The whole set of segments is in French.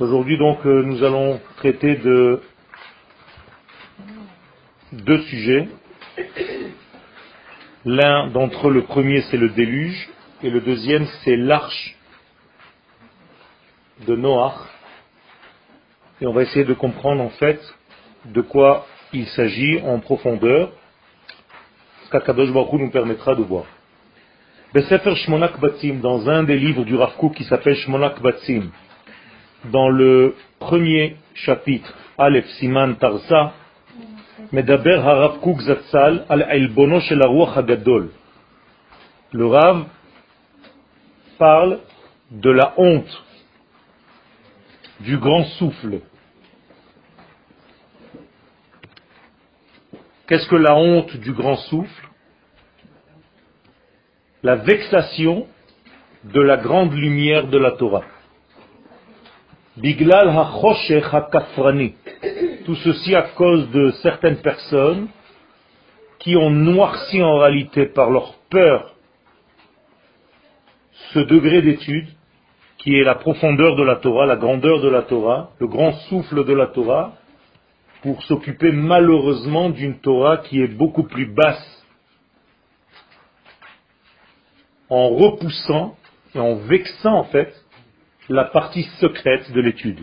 Aujourd'hui donc euh, nous allons traiter de deux sujets. L'un d'entre eux, le premier, c'est le déluge, et le deuxième, c'est l'arche de Noach. Et on va essayer de comprendre en fait de quoi il s'agit en profondeur, ce qu'Akadosh Baruch nous permettra de voir. Dans un des livres du Rav qui s'appelle Shmonak Batzim, dans le premier chapitre, Aleph Siman Tarsa, Medaber Harav Kook Zatzal al Elbono Shel Hagadol. Le Rav parle de la honte du grand souffle. Qu'est-ce que la honte du grand souffle? La vexation de la grande lumière de la Torah. Biglal ha-kafrani. Tout ceci à cause de certaines personnes qui ont noirci en réalité par leur peur ce degré d'étude qui est la profondeur de la Torah, la grandeur de la Torah, le grand souffle de la Torah, pour s'occuper malheureusement d'une Torah qui est beaucoup plus basse, en repoussant et en vexant en fait la partie secrète de l'étude.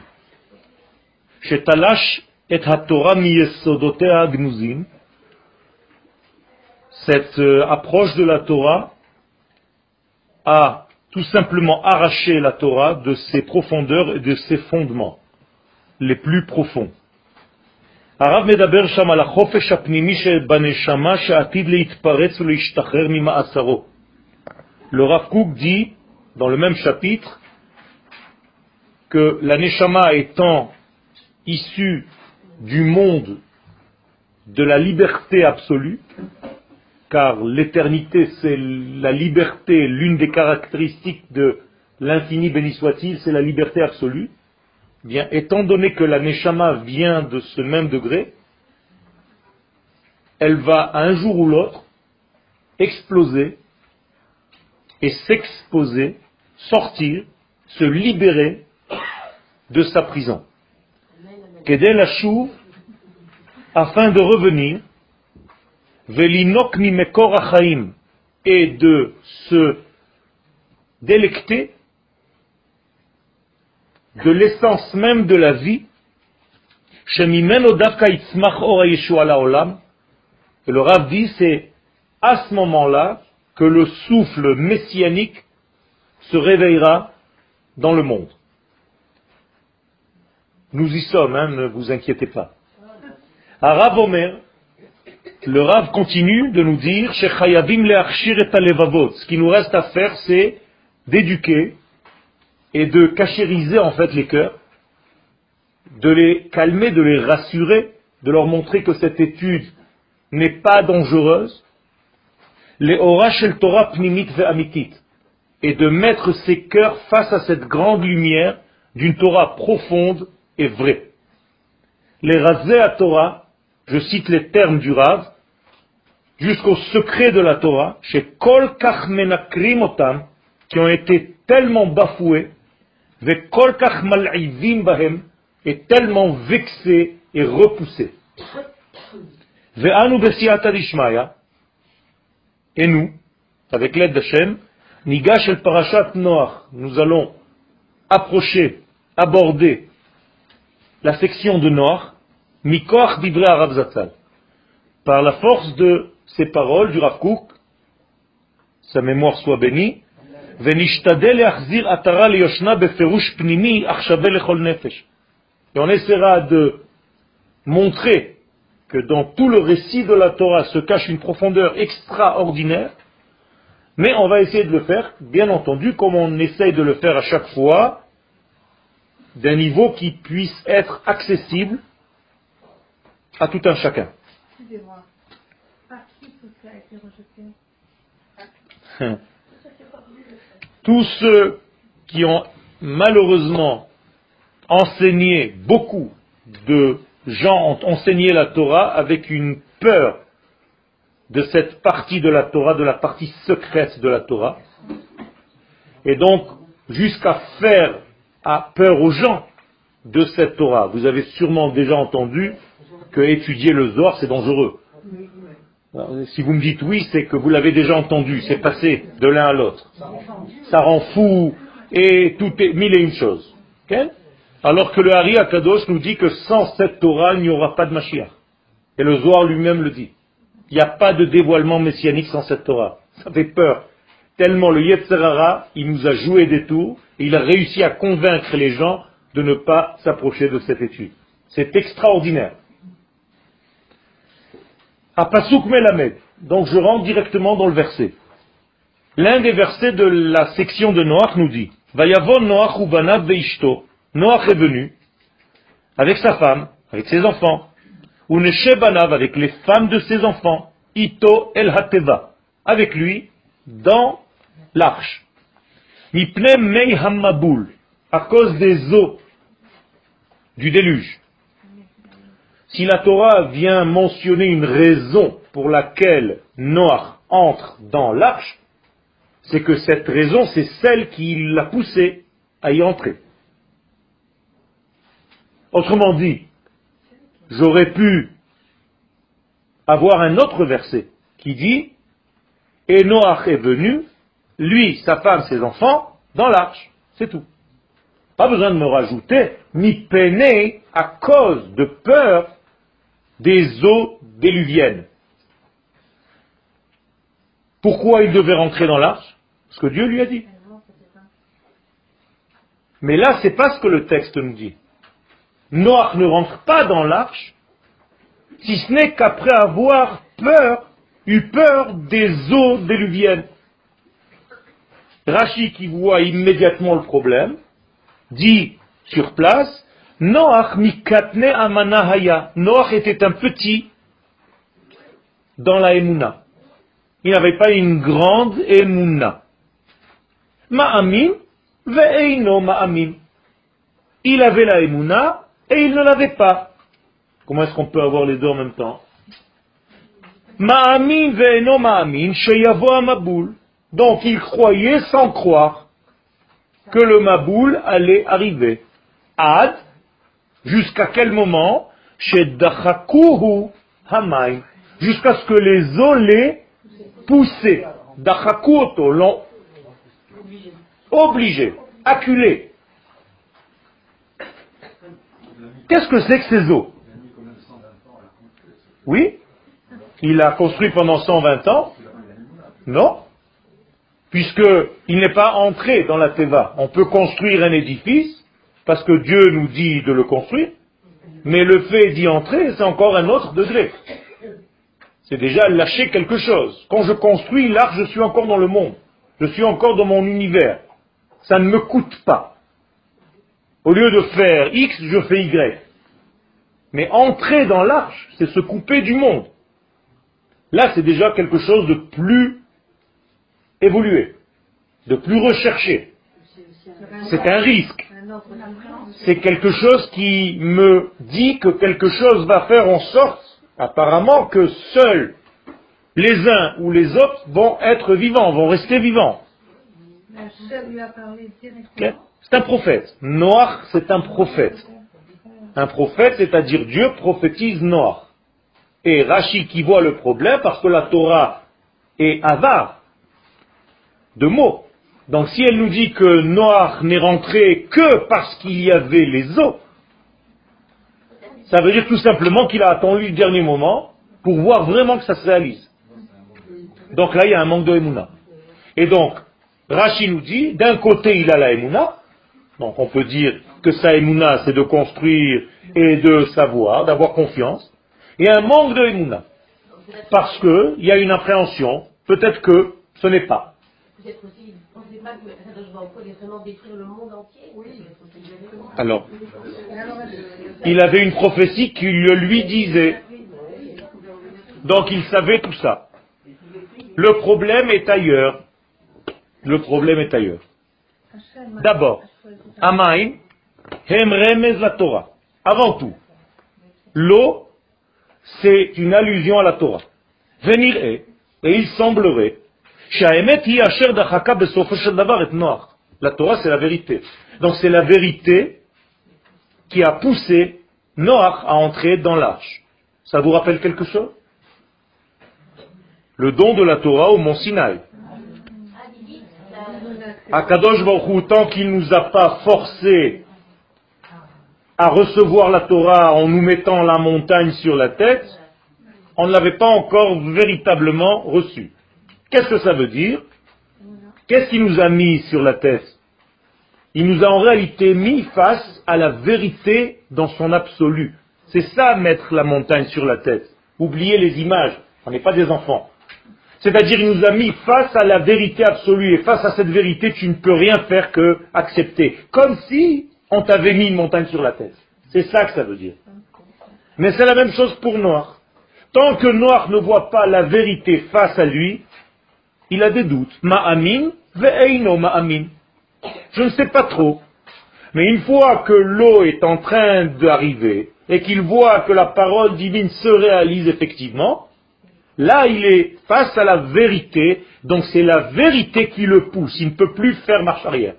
Chez Talash et Torah cette euh, approche de la Torah a tout simplement arraché la Torah de ses profondeurs et de ses fondements les plus profonds. הרב מדבר שם על החופש הפנימי שבנשמה שעתיד להתפרץ ולהשתחרר ממאסרו. Le Rav Kook dit, dans le même chapitre, que la Neshama étant issue du monde de la liberté absolue, car l'éternité c'est la liberté, l'une des caractéristiques de l'infini béni soit-il, c'est la liberté absolue, bien étant donné que la Neshama vient de ce même degré, elle va un jour ou l'autre exploser et s'exposer, sortir, se libérer de sa prison. la chou afin de revenir Velinok mekor achaim, et de se délecter de l'essence même de la vie, et le Rav dit, c'est à ce moment-là que le souffle messianique se réveillera dans le monde. Nous y sommes, hein, ne vous inquiétez pas. Arav Omer, le Rav continue de nous dire Ce qui nous reste à faire, c'est d'éduquer et de cachériser en fait les cœurs, de les calmer, de les rassurer, de leur montrer que cette étude n'est pas dangereuse, les orash el Torah pnimit amitit, et de mettre ses cœurs face à cette grande lumière d'une Torah profonde et vraie. Les rasé à Torah, je cite les termes du Rav, jusqu'au secret de la Torah, chez Kol Otam, qui ont été tellement bafoués, Kol Bahem, et tellement vexés et repoussés. Et nous, avec l'aide d'Hachem, Nigash el Parashat Noach, nous allons approcher, aborder la section de Noach, Mikoach Divrei Arav Zatzal, par la force de ces paroles du Rav sa mémoire soit bénie, et on essaiera de montrer que dans tout le récit de la Torah se cache une profondeur extraordinaire, mais on va essayer de le faire, bien entendu, comme on essaye de le faire à chaque fois, d'un niveau qui puisse être accessible à tout un chacun. Tous ceux qui ont malheureusement enseigné, beaucoup de gens ont enseigné la Torah avec une peur de cette partie de la Torah, de la partie secrète de la Torah, et donc jusqu'à faire peur aux gens de cette Torah. Vous avez sûrement déjà entendu que étudier le Zohar, c'est dangereux. si vous me dites oui, c'est que vous l'avez déjà entendu, c'est passé de l'un à l'autre. Ça rend fou et tout est mille et une choses. Alors que le Hari Akadosh nous dit que sans cette Torah, il n'y aura pas de Mashiach. Et le Zohar lui-même le dit. Il n'y a pas de dévoilement messianique sans cette Torah. Ça fait peur. Tellement le Yetzerara, il nous a joué des tours, et il a réussi à convaincre les gens de ne pas s'approcher de cette étude. C'est extraordinaire. Apasuk Melamed. Donc je rentre directement dans le verset. L'un des versets de la section de Noach nous dit Vayavon Noach ubanav veishto. Noach est venu avec sa femme, avec ses enfants, ou Neshebanav avec les femmes de ses enfants, Ito El Hateva, avec lui dans l'arche. Mipne Mei Hammaboul, à cause des eaux du déluge. Si la Torah vient mentionner une raison pour laquelle Noach entre dans l'arche, c'est que cette raison, c'est celle qui l'a poussé à y entrer. Autrement dit, j'aurais pu avoir un autre verset qui dit Et Noach est venu, lui, sa femme, ses enfants, dans l'arche. C'est tout. Pas besoin de me rajouter, mi peiner à cause de peur des eaux déluviennes. Pourquoi il devait rentrer dans l'arche? Parce que Dieu lui a dit. Mais là, c'est pas ce que le texte nous dit. Noach ne rentre pas dans l'arche, si ce n'est qu'après avoir peur, eu peur des eaux déluviennes. Rachi qui voit immédiatement le problème, dit sur place, Noach mikatne amanahaya. Noach était un petit dans la emuna. Il n'avait pas une grande emuna. Ma'amim ve'eino ma'amim. Il avait la emuna et il ne l'avait pas. Comment est-ce qu'on peut avoir les deux en même temps Ma'amin ve'eno ma'amin sheyavo maboul. Donc il croyait sans croire que le maboul allait arriver. Ad, jusqu'à quel moment? Chez Dachakuhu Hamaim. Jusqu'à ce que les eaux les poussaient. Dachakuoto l'ont obligé, acculé. Qu'est-ce que c'est que ces eaux Oui? Il a construit pendant 120 ans? Non? Puisqu'il n'est pas entré dans la Teva. On peut construire un édifice parce que Dieu nous dit de le construire, mais le fait d'y entrer, c'est encore un autre degré. C'est déjà lâcher quelque chose. Quand je construis l'arche, je suis encore dans le monde. Je suis encore dans mon univers. Ça ne me coûte pas. Au lieu de faire X, je fais Y. Mais entrer dans l'arche, c'est se couper du monde. Là, c'est déjà quelque chose de plus évolué, de plus recherché. C'est un risque. C'est quelque chose qui me dit que quelque chose va faire en sorte, apparemment, que seuls les uns ou les autres vont être vivants, vont rester vivants. C'est un prophète. Noir, c'est un prophète. Un prophète, c'est-à-dire Dieu prophétise Noir. Et Rachi qui voit le problème parce que la Torah est avare de mots. Donc si elle nous dit que Noir n'est rentré que parce qu'il y avait les eaux, ça veut dire tout simplement qu'il a attendu le dernier moment pour voir vraiment que ça se réalise. Donc là, il y a un manque de Emouna. Et donc, Rachi nous dit, d'un côté, il a la Emouna, donc on peut dire que sa Emouna, c'est de construire et de savoir, d'avoir confiance, et un manque de Emouna. Parce qu'il y a une appréhension, peut-être que ce n'est pas. Alors, il avait une prophétie qui le lui disait. Donc il savait tout ça. Le problème est ailleurs. Le problème est ailleurs. D'abord, Amain, Hem Remez la Torah. Avant tout, l'eau, c'est une allusion à la Torah. Venir est, et il semblerait, la Torah, c'est la vérité. Donc c'est la vérité qui a poussé Noach à entrer dans l'arche. Ça vous rappelle quelque chose? Le don de la Torah au mont Sinaï. Akadosh Baruch tant qu'il ne nous a pas forcé à recevoir la Torah en nous mettant la montagne sur la tête, on ne l'avait pas encore véritablement reçu. Qu'est-ce que ça veut dire Qu'est-ce qu'il nous a mis sur la tête Il nous a en réalité mis face à la vérité dans son absolu. C'est ça mettre la montagne sur la tête. Oubliez les images, on n'est pas des enfants. C'est-à-dire, il nous a mis face à la vérité absolue, et face à cette vérité, tu ne peux rien faire que accepter. Comme si on t'avait mis une montagne sur la tête. C'est ça que ça veut dire. Mais c'est la même chose pour Noir. Tant que Noir ne voit pas la vérité face à lui, il a des doutes. Ma'amin, ve'eino ma'amin. Je ne sais pas trop. Mais une fois que l'eau est en train d'arriver, et qu'il voit que la parole divine se réalise effectivement, Là, il est face à la vérité, donc c'est la vérité qui le pousse. Il ne peut plus faire marche arrière.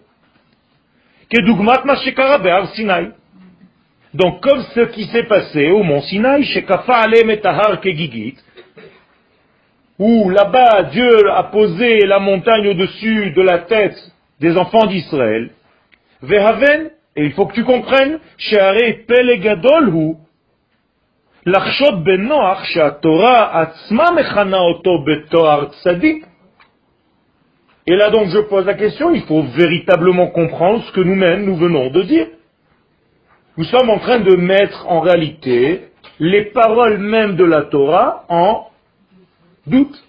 Donc, comme ce qui s'est passé au mont Sinaï, où là-bas Dieu a posé la montagne au-dessus de la tête des enfants d'Israël, Vehaven, et il faut que tu comprennes, Pelegadol et là donc je pose la question, il faut véritablement comprendre ce que nous-mêmes nous venons de dire. Nous sommes en train de mettre en réalité les paroles mêmes de la Torah en doute.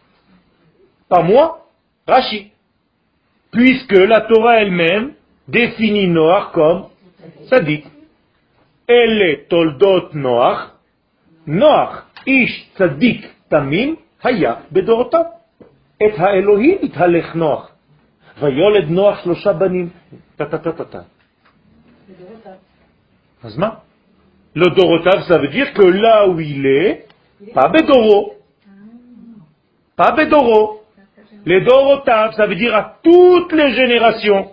Pas moi, Rashi. Puisque la Torah elle-même définit Noach comme sadique. Elle est toldot Noach, נוח, איש צדיק תמים, היה בדורותיו. את האלוהים התהלך נוח, ויולד נוח שלושה בנים. טה-טה-טה-טה. אז מה? Le Dorotav, ça veut dire que là où il est, pas Bedoro. pas Bedoro. Les Dorotav, ça veut dire à toutes les générations.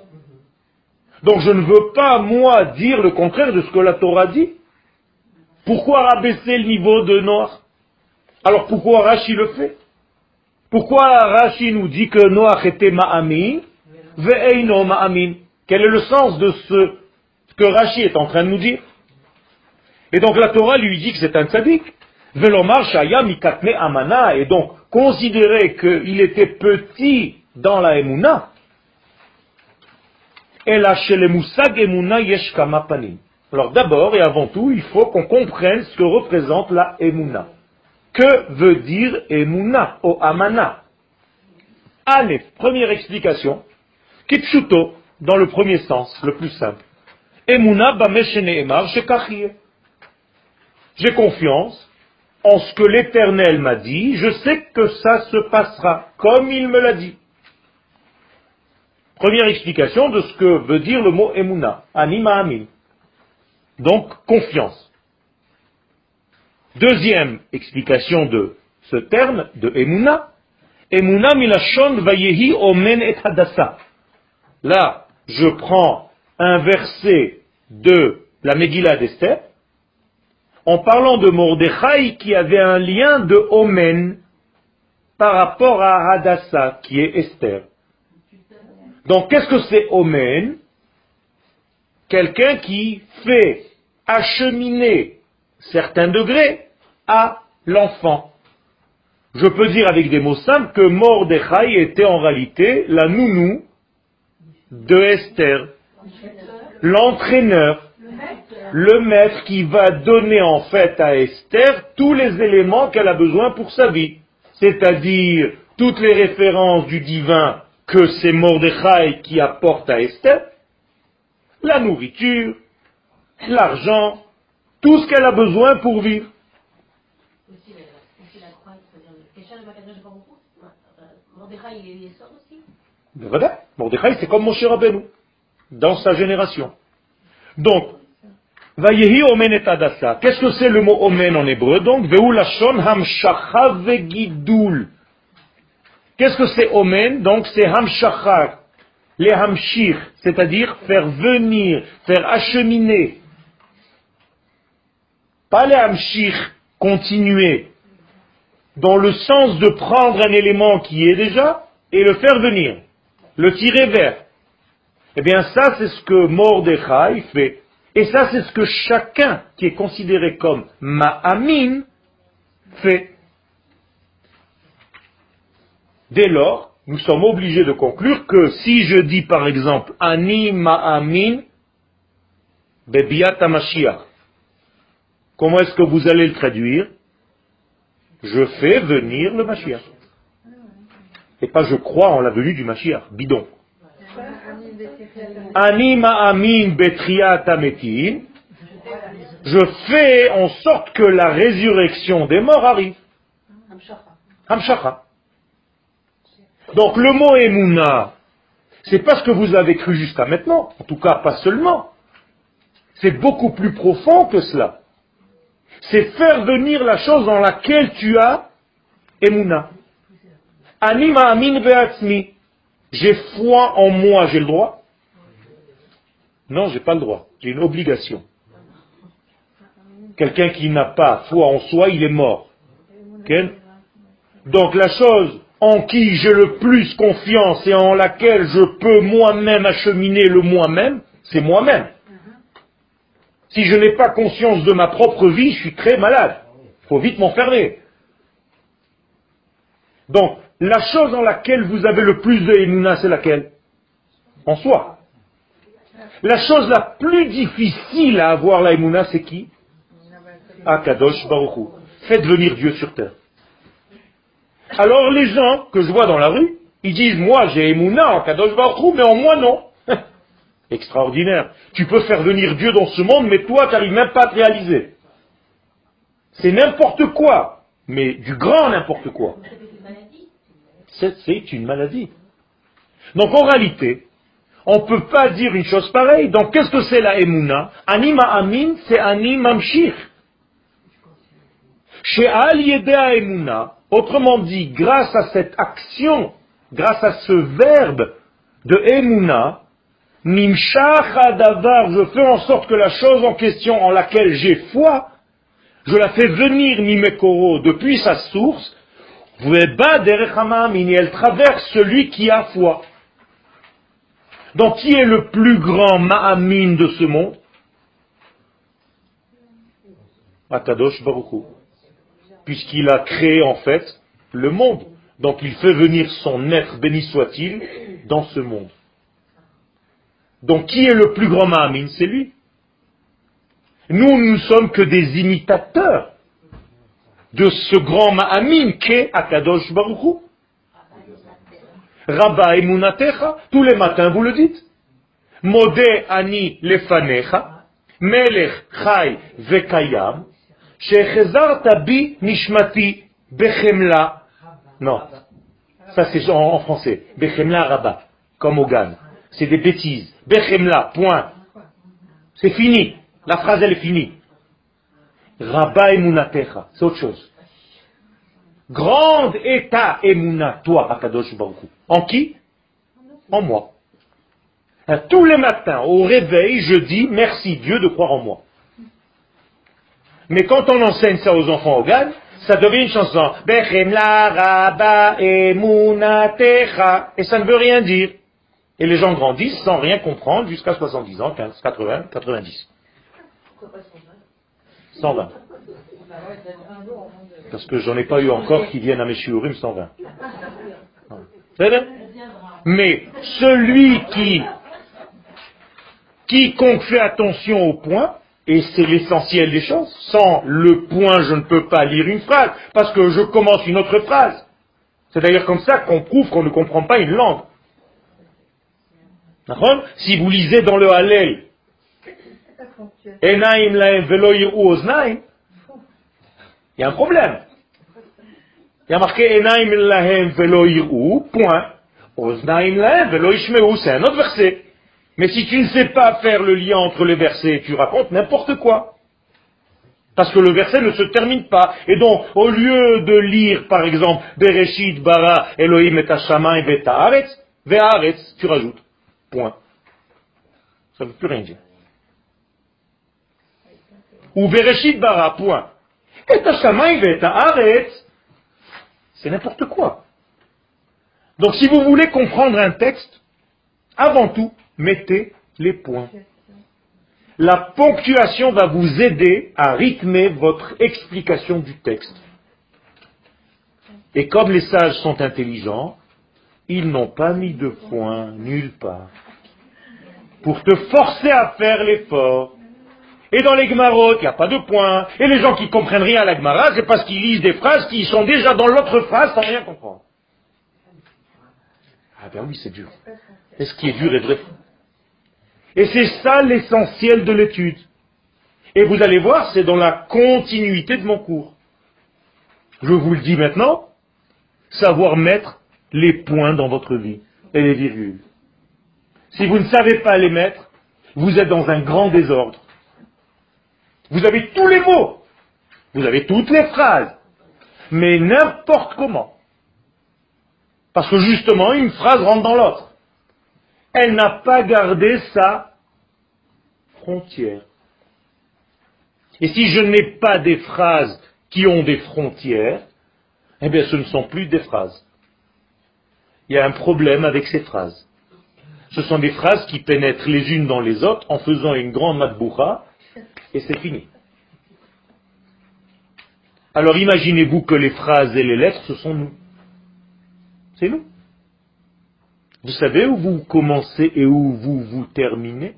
Donc je ne veux pas, moi, dire le contraire de ce que la Torah dit. Pourquoi rabaisser le niveau de Noach Alors pourquoi Rashi le fait? Pourquoi Rashi nous dit que Noach était Ma'amin, Ve'eino Ma'amin Quel est le sens de ce que Rashi est en train de nous dire? Et donc la Torah lui dit que c'est un tzaddik. Velomar Shaya Amana, et donc considérer qu'il était petit dans la Emouna. Alors d'abord et avant tout, il faut qu'on comprenne ce que représente la Emouna. Que veut dire Emouna ou Amana? Allez, première explication. Kipshuto, dans le premier sens, le plus simple. Emouna J'ai confiance en ce que l'Éternel m'a dit, je sais que ça se passera comme il me l'a dit. Première explication de ce que veut dire le mot Emouna, Anima Amin. Donc, confiance. Deuxième explication de ce terme, de Emouna, Emouna milashon vayehi omen et hadassa. Là, je prends un verset de la Megillah d'Esther, en parlant de Mordechai qui avait un lien de omen par rapport à Hadassa, qui est Esther. Donc, qu'est-ce que c'est omen? Quelqu'un qui fait acheminer certains degrés à l'enfant. Je peux dire avec des mots simples que Mordechai était en réalité la nounou de Esther, l'entraîneur, le maître qui va donner en fait à Esther tous les éléments qu'elle a besoin pour sa vie, c'est-à-dire toutes les références du divin que c'est Mordechai qui apporte à Esther, la nourriture, l'argent, tout ce qu'elle a besoin pour vivre. Mordechai, c'est comme Moshe Rabbeinu, dans sa génération. Donc, Vayehi omen et adasa. Qu'est-ce que c'est le mot omen en hébreu Donc, veulashon hamshacha vegidul. Qu'est-ce que c'est omen? Donc, c'est hamshacha, les hamshir, c'est-à-dire faire venir, faire acheminer, Pas les amshir, continuer, dans le sens de prendre un élément qui est déjà et le faire venir, le tirer vers. Eh bien ça c'est ce que Mordechai fait. Et ça c'est ce que chacun qui est considéré comme Ma'amin fait. Dès lors, nous sommes obligés de conclure que si je dis par exemple Ani Ma'amin Bebiat Mashiach, comment est-ce que vous allez le traduire? Je fais venir le Mashiach. Et pas je crois en la venue du Mashiach, bidon. Ani Ma'amin Betriat Ametin, je fais en sorte que la résurrection des morts arrive. Hamshacha. Donc le mot Emouna, c'est pas ce que vous avez cru jusqu'à maintenant, en tout cas pas seulement. C'est beaucoup plus profond que cela. C'est faire venir la chose dans laquelle tu as Emouna. Anima amin be'atzmi. J'ai foi en moi, j'ai le droit? Non, j'ai pas le droit. J'ai une obligation. Quelqu'un qui n'a pas foi en soi, il est mort. Donc la chose en qui j'ai le plus confiance et en laquelle je peux moi-même acheminer le moi-même, c'est moi-même. Si je n'ai pas conscience de ma propre vie, je suis très malade. Il faut vite m'enfermer. Donc, la chose en laquelle vous avez le plus de émuna, c'est laquelle? En soi. La chose la plus difficile à avoir la émuna, c'est qui? Akadosh Baruch Faites venir Dieu sur terre. Alors les gens que je vois dans la rue, ils disent, moi j'ai Emouna en Kadosh Baruch mais en moi non. Extraordinaire. Tu peux faire venir Dieu dans ce monde, mais toi, tu n'arrives même pas à te réaliser. C'est n'importe quoi, mais du grand n'importe quoi. C'est une maladie. Donc en réalité, on ne peut pas dire une chose pareille. Donc qu'est-ce que c'est la Emouna? Anima Amin, c'est Anim Amshir. Chez Al Emouna, Autrement dit, grâce à cette action, grâce à ce verbe de Emouna, Davar, je fais en sorte que la chose en question en laquelle j'ai foi, je la fais venir Mimekoro depuis sa source, elle traverse celui qui a foi. Donc qui est le plus grand Ma'amin de ce monde? Akadosh Baruch puisqu'il a créé en fait le monde. Donc il fait venir son être, béni soit-il, dans ce monde. Donc qui est le plus grand Mahamin C'est lui. Nous, nous sommes que des imitateurs de ce grand Mahamin qu'est Akadosh Baruch Rabba emunatecha, tous les matins vous le dites. Modé ani lefanecha, melech chai vekayam, bi nishmati bechemla. Non, ça c'est en, français. Bechemla rabat, comme Ogan. C'est des bêtises. Bechemla, point. C'est fini. La phrase elle est finie. Rabba emunatecha, c'est autre chose. Grande état emuna, toi, Akadosh Baruch En qui? En moi. Tous les matins, au réveil, je dis merci Dieu de croire en moi. Mais quand on enseigne ça aux enfants au GAN, ça devient une chanson. Et ça ne veut rien dire. Et les gens grandissent sans rien comprendre jusqu'à 70 ans, 15, 80, 90. 120. Parce que j'en ai pas eu encore qui viennent à mes shiurim 120. Mais celui qui, quiconque fait attention au point, et c'est l'essentiel des choses. Sans le point, je ne peux pas lire une phrase, parce que je commence une autre phrase. C'est d'ailleurs comme ça qu'on prouve qu'on ne comprend pas une langue. Si vous lisez dans le Hallel, il y a un problème. Il y a marqué Enaim lahem velo point. Oznaim lahem velo c'est un autre verset. Mais si tu ne sais pas faire le lien entre les versets, tu racontes n'importe quoi. Parce que le verset ne se termine pas. Et donc, au lieu de lire, par exemple, Bereshit bara Elohim et Hashamayim ve'ta'aretz, ve'aretz, tu rajoutes. Point. Ça ne veut plus rien dire. Ou Bereshit bara, point. Et. C'est n'importe quoi. Donc si vous voulez comprendre un texte, avant tout, mettez les points. La ponctuation va vous aider à rythmer votre explication du texte. Et comme les sages sont intelligents, ils n'ont pas mis de points nulle part. Pour te forcer à faire l'effort. Et dans les Gmarot, il n'y a pas de points. Et les gens qui comprennent rien à la Gmara, c'est parce qu'ils lisent des phrases qui sont déjà dans l'autre phrase sans rien comprendre. Ah ben oui, c'est dur. Et ce qui est dur est vrai? Et c'est ça l'essentiel de l'étude. Et vous allez voir, c'est dans la continuité de mon cours. Je vous le dis maintenant, savoir mettre les points dans votre vie et les virgules. Si vous ne savez pas les mettre, vous êtes dans un grand désordre. Vous avez tous les mots, vous avez toutes les phrases, mais n'importe comment. Parce que justement, une phrase rentre dans l'autre. Elle n'a pas gardé sa frontière. Et si je n'ai pas des phrases qui ont des frontières, eh bien ce ne sont plus des phrases. Il y a un problème avec ces phrases. Ce sont des phrases qui pénètrent les unes dans les autres en faisant une grande matboucha, et c'est fini. Alors imaginez-vous que les phrases et les lettres, ce sont nous. C'est nous. Vous savez où vous commencez et où vous vous terminez?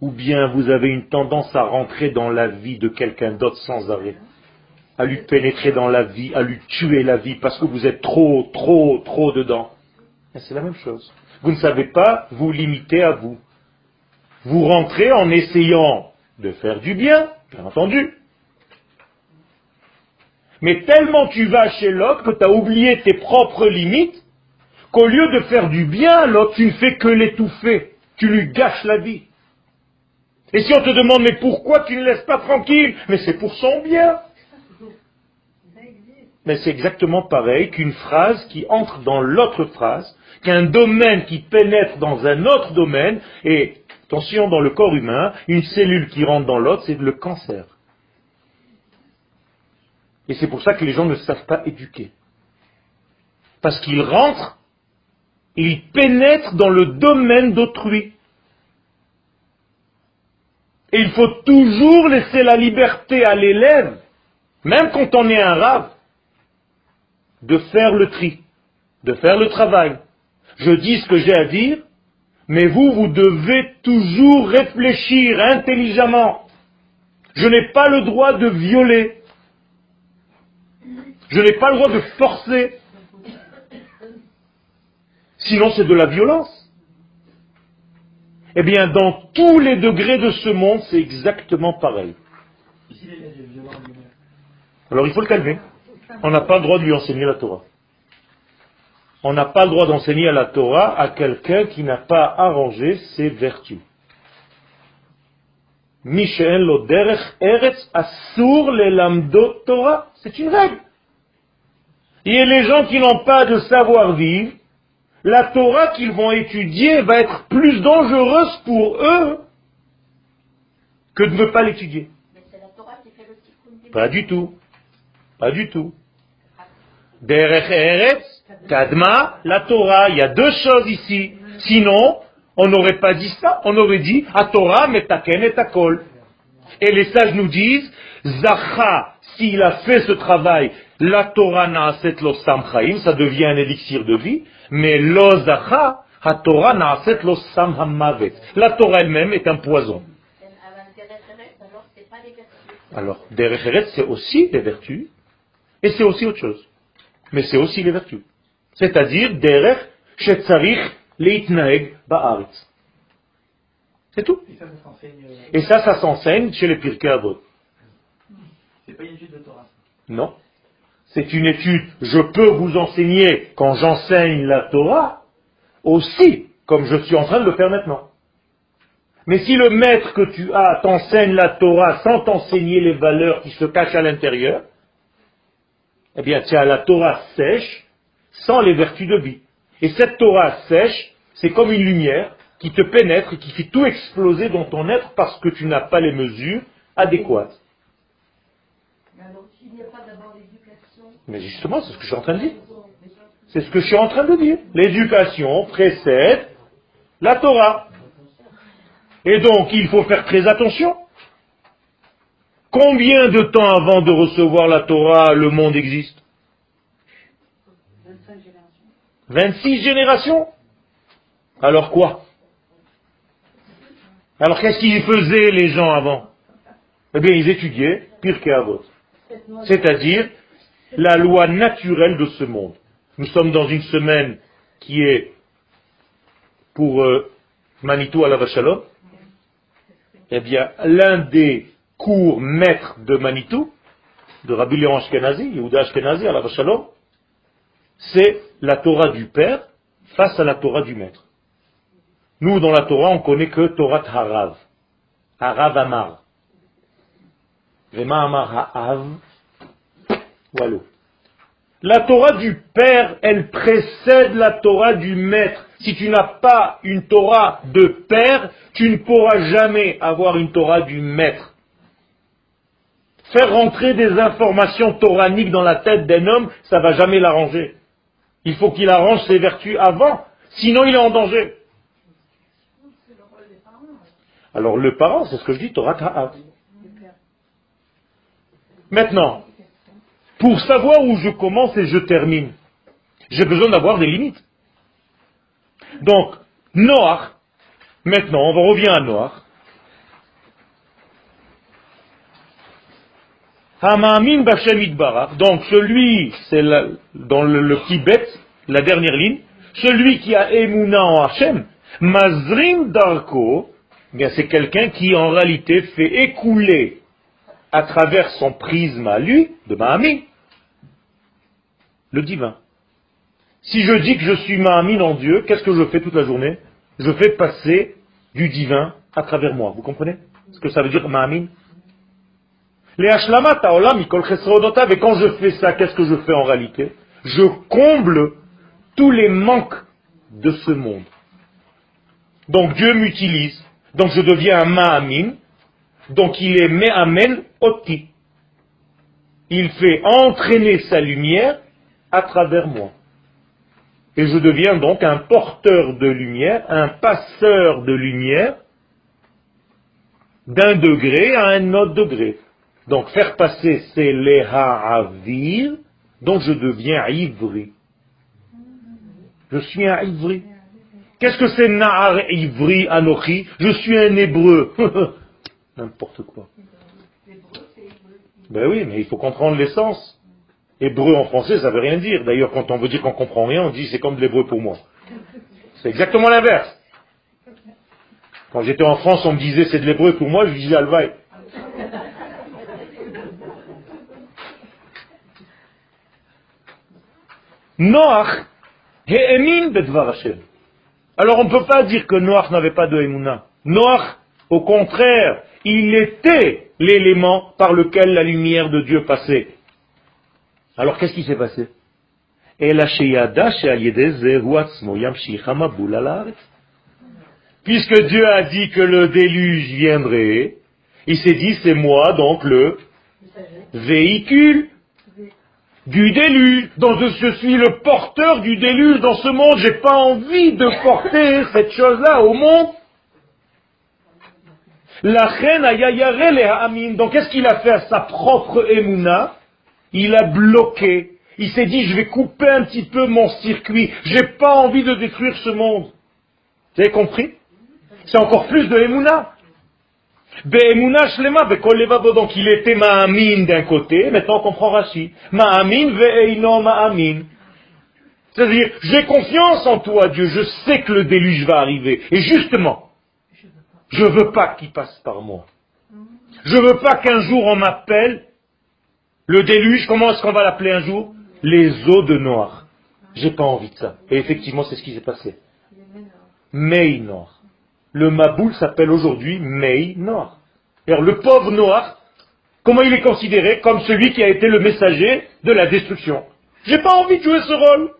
Ou bien vous avez une tendance à rentrer dans la vie de quelqu'un d'autre sans arrêt? À lui pénétrer dans la vie, à lui tuer la vie parce que vous êtes trop, trop, trop dedans? C'est la même chose. Vous ne savez pas vous limiter à vous. Vous rentrez en essayant de faire du bien, bien entendu. Mais tellement tu vas chez l'autre que tu as oublié tes propres limites, qu'au lieu de faire du bien l'autre, tu ne fais que l'étouffer. Tu lui gâches la vie. Et si on te demande, mais pourquoi tu ne laisses pas tranquille? Mais c'est pour son bien. Mais c'est exactement pareil qu'une phrase qui entre dans l'autre phrase, qu'un domaine qui pénètre dans un autre domaine, et attention, dans le corps humain, une cellule qui rentre dans l'autre, c'est le cancer. Et c'est pour ça que les gens ne savent pas éduquer. Parce qu'ils rentrent, ils pénètrent dans le domaine d'autrui. Et il faut toujours laisser la liberté à l'élève, même quand on est un rave, de faire le tri, de faire le travail. Je dis ce que j'ai à dire, mais vous, vous devez toujours réfléchir intelligemment. Je n'ai pas le droit de violer. Je n'ai pas le droit de forcer. Sinon, c'est de la violence. Eh bien, dans tous les degrés de ce monde, c'est exactement pareil. Alors, il faut le calmer on n'a pas le droit de lui enseigner la Torah. On n'a pas le droit d'enseigner la Torah à quelqu'un qui n'a pas arrangé ses vertus. Michel Loderech Eretz Asur le Torah. C'est une règle. Et les gens qui n'ont pas de savoir-vivre, la Torah qu'ils vont étudier va être plus dangereuse pour eux que de ne pas l'étudier. Pas du tout. Pas du tout. Derech Eretz, Kadma, la Torah. Il y a deux choses ici. Sinon, on n'aurait pas dit ça. On aurait dit à Torah, metaken et akol. Et les sages nous disent, Zacha, s'il a fait ce travail, la Torah na'aset lo sam ça devient un élixir de vie. Mais lo Zacha, ha Torah na'aset lo sam hamavet. La Torah elle-même est un poison. Alors, Eretz, c'est aussi des vertus. Et c'est aussi autre chose mais c'est aussi les vertus. C'est-à-dire, derech shetzarich leitnaeg ba'aretz. C'est tout. Et ça, ça s'enseigne chez les Pirkei Avot. C'est pas une étude de Torah. Non. C'est une étude, je peux vous enseigner quand j'enseigne la Torah, aussi, comme je suis en train de le faire maintenant. Mais si le maître que tu as t'enseigne la Torah sans t'enseigner les valeurs qui se cachent à l'intérieur, eh bien, tu as la Torah sèche, sans les vertus de vie. Et cette Torah sèche, c'est comme une lumière qui te pénètre et qui fait tout exploser dans ton être parce que tu n'as pas les mesures adéquates. Mais justement, c'est ce que je suis en train de dire. C'est ce que je suis en train de dire. L'éducation précède la Torah. Et donc, il faut faire très attention. Combien de temps avant de recevoir la Torah le monde existe? 26 générations. Alors quoi? Alors qu'est-ce qu'ils faisaient les gens avant? Eh bien, ils étudiaient Pirkei Avot. C'est-à-dire la loi naturelle de ce monde. Nous sommes dans une semaine qui est pour euh, Manitou à la Vachalom. Eh bien, l'un des cours maîtres de Manitou, de Rabbi Léon Ashkenazi, Yehuda Ashkenazi à la Vachalom, c'est la Torah du Père face à la Torah du Maître. Nous, dans la Torah, on connaît que Torah Harav. Harav Amar. Vema Amar Ha'av. Voilà. La Torah du Père, elle précède la Torah du Maître. Si tu n'as pas une Torah de Père, tu ne pourras jamais avoir une Torah du Maître. Faire rentrer des informations toraniques dans la tête d'un homme, ça va jamais l'arranger. Il faut qu'il arrange ses vertus avant, sinon il est en danger. Alors le parent, c'est ce que je dis, Torah Ta'at. Maintenant, pour savoir où je commence et je termine, j'ai besoin d'avoir des limites. Donc, Noach, maintenant, on revient à Noach. Hamamin Bashem Donc celui, c'est dans le, petit bête, la dernière ligne, celui qui a Emouna en Hachem, Mazrim Darko, eh c'est quelqu'un qui en réalité fait écouler à travers son prisme à lui, de Mahamin, le divin. Si je dis que je suis Mahamin en Dieu, qu'est-ce que je fais toute la journée? Je fais passer du divin à travers moi. Vous comprenez ce que ça veut dire Mahamin les et quand je fais ça, qu'est-ce que je fais en réalité? Je comble tous les manques de ce monde. Donc Dieu m'utilise. Donc je deviens un Ma'amin. Donc il est Me'amen Oti. Il fait entraîner sa lumière à travers moi. Et je deviens donc un porteur de lumière, un passeur de lumière d'un degré à un autre degré. Donc faire passer, c'est les ha'avir, donc je deviens ivri. Je suis un ivri. Qu'est-ce que c'est na'ar ivri anochi? Je suis un hébreu. N'importe quoi. Ben oui, mais il faut comprendre l'essence. Hébreu en français, ça veut rien dire. D'ailleurs, quand on veut dire qu'on comprend rien, on dit c'est comme de l'hébreu pour moi. C'est exactement l'inverse. Quand j'étais en France, on me disait c'est de l'hébreu pour moi, je disais alvaï. Noach bedvar Hashem. Alors on ne peut pas dire que Noach n'avait pas de Emouna. Noach, au contraire, il était l'élément par lequel la lumière de Dieu passait. Alors qu'est-ce qui s'est passé? Puisque Dieu a dit que le déluge viendrait, il s'est dit c'est moi donc le véhicule du déluge. Donc je suis le porteur du déluge dans ce monde. J'ai pas envie de porter cette chose-là au monde. La reine Amin. Donc qu'est-ce qu'il a fait à sa propre Emouna? Il a bloqué. Il s'est dit, je vais couper un petit peu mon circuit. J'ai pas envie de détruire ce monde. Vous avez compris? C'est encore plus de Emouna. Donc il était Ma'amin d'un côté, maintenant on comprend Rashi. Ma'amin ve'eino Ma'amin. C'est-à-dire, j'ai confiance en toi, Dieu, je sais que le déluge va arriver. Et justement, je ne veux pas qu'il passe par moi. Je ne veux pas qu'un jour on m'appelle le déluge, comment est-ce qu'on va l'appeler un jour? Les eaux de Noir. J'ai pas envie de ça. Et effectivement, c'est ce qui s'est passé. Mei Noir. Le Maboul s'appelle aujourd'hui Mei Noir. le pauvre Noir, comment il est considéré Comme celui qui a été le messager de la destruction? J'ai pas envie de jouer ce rôle.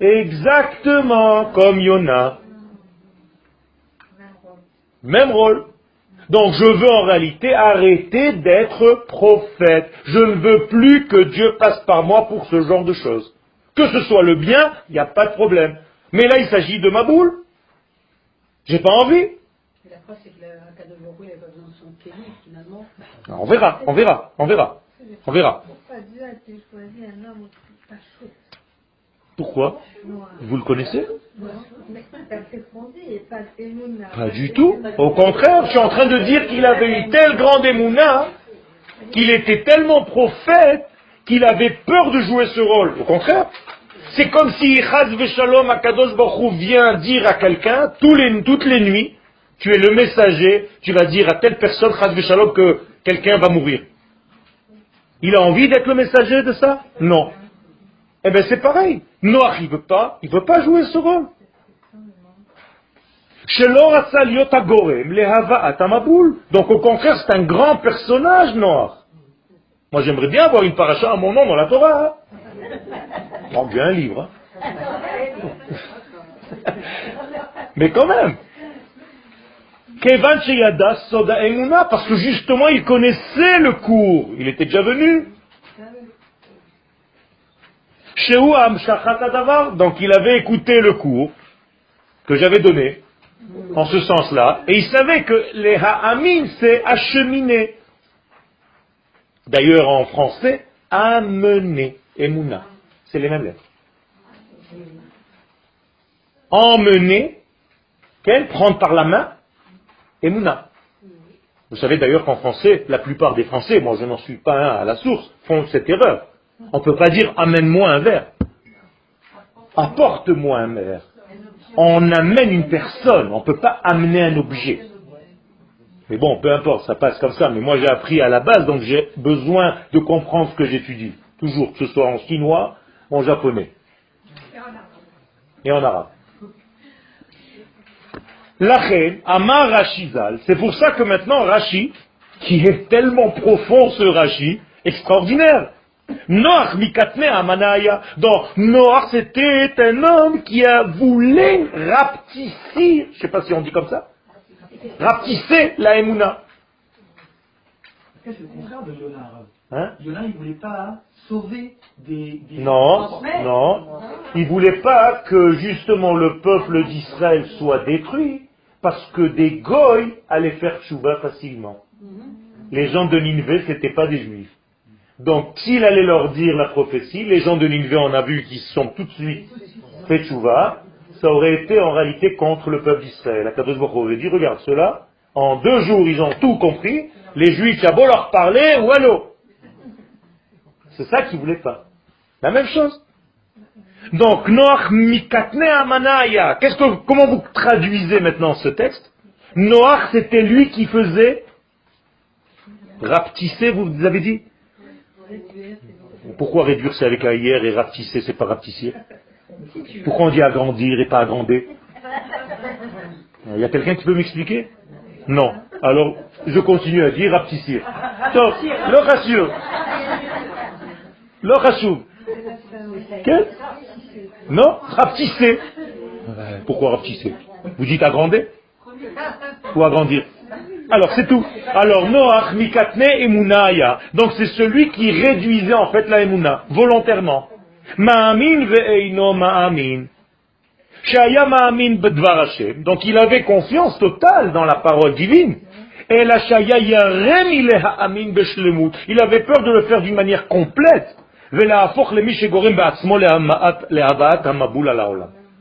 Exactement, comme Yona. Même rôle. Donc je veux en réalité arrêter d'être prophète. Je ne veux plus que Dieu passe par moi pour ce genre de choses. Que ce soit le bien, il n'y a pas de problème. Mais là, il s'agit de ma boule. J'ai pas envie. On verra, on verra, on verra. On verra. Pourquoi Vous le connaissez? Pas du tout. Au contraire, je suis en train de dire qu'il avait eu tel grand émouna qu'il était tellement prophète qu'il avait peur de jouer ce rôle. Au contraire. C'est comme si Chaz Veshalom Akadosh Baruch vient dire à quelqu'un toutes les nuits, tu es le messager, tu vas dire à telle personne Chaz Veshalom que quelqu'un va mourir. Il a envie d'être le messager de ça? Non. Eh bien c'est pareil. Noach, il veut veut pas jouer ce rôle. Donc au contraire, c'est un grand personnage, Noach. Moi j'aimerais bien avoir une paracha à mon nom dans la Torah. Hein. bien un livre. Hein. Mais quand même. Parce que justement, il connaissait le cours. Il était déjà venu. Donc il avait écouté le cours que j'avais donné, en ce sens-là, et il savait que les ha'amin, c'est acheminer. D'ailleurs, en français, amener, emuna, c'est les mêmes lettres. Emmener, quel prendre par la main, emuna. Vous savez d'ailleurs qu'en français, la plupart des Français, moi je n'en suis pas un à la source, font cette erreur. On ne peut pas dire amène-moi un verre. Apporte-moi un verre. On amène une personne, on ne peut pas amener un objet. Mais bon, peu importe, ça passe comme ça. Mais moi j'ai appris à la base, donc j'ai besoin de comprendre ce que j'étudie. Toujours, que ce soit en chinois ou en japonais. Et en arabe. Lachen, Amar Rachizal, c'est pour ça que maintenant Rashi, qui est tellement profond ce Rashi, extraordinaire, Noach mikatme amanaya. Donc, Noach, c'était un homme qui a voulu rapetisser, je ne sais pas si on dit comme ça, rapetisser la Emouna. C'est le contraire de Yonah. Hein? Il ne voulait pas sauver des, Non, non. Il ne voulait pas que justement le peuple d'Israël soit détruit parce que des goy allaient faire chouba facilement. Mhm. Les gens de Nineveh, ce n'étaient pas des juifs. Donc, s'il allait leur dire la prophétie, les gens de Nineveh, on a vu qu'ils sont tout de suite fait chouva, ça aurait été en réalité contre le peuple d'Israël. Akadosh Baruch aurait dit, regarde, ceux-là, en deux jours, ils ont tout compris, les juifs, il a beau leur parler, ou allô C'est ça qu'ils voulaient pas. La même chose. Donc, Noach mikatne amanaya. Qu'est-ce que, comment vous traduisez maintenant ce texte? Noach, c'était lui qui faisait rapetisser, vous avez dit? Pourquoi réduire c'est avec hier et rapetisser c'est pas rapetisser? Pourquoi on dit agrandir et pas agrandir? Il y a quelqu'un qui peut m'expliquer? Non. Alors, je continue à dire rapetisser. Donc, le ratio. Le ratio. Quel Non? Rapetisser. Pourquoi rapetisser Vous dites agrandir? Ou agrandir alors c'est tout. Alors Noach mikatne emunaya. Donc c'est celui qui réduisait en fait la emuna, volontairement. Ma'amin ve'eino ma'amin. Shaya ma'amin bedvar. Donc il avait confiance totale dans la parole divine. Et la shaya yarem beshlemut. Il avait peur de le faire d'une manière complète.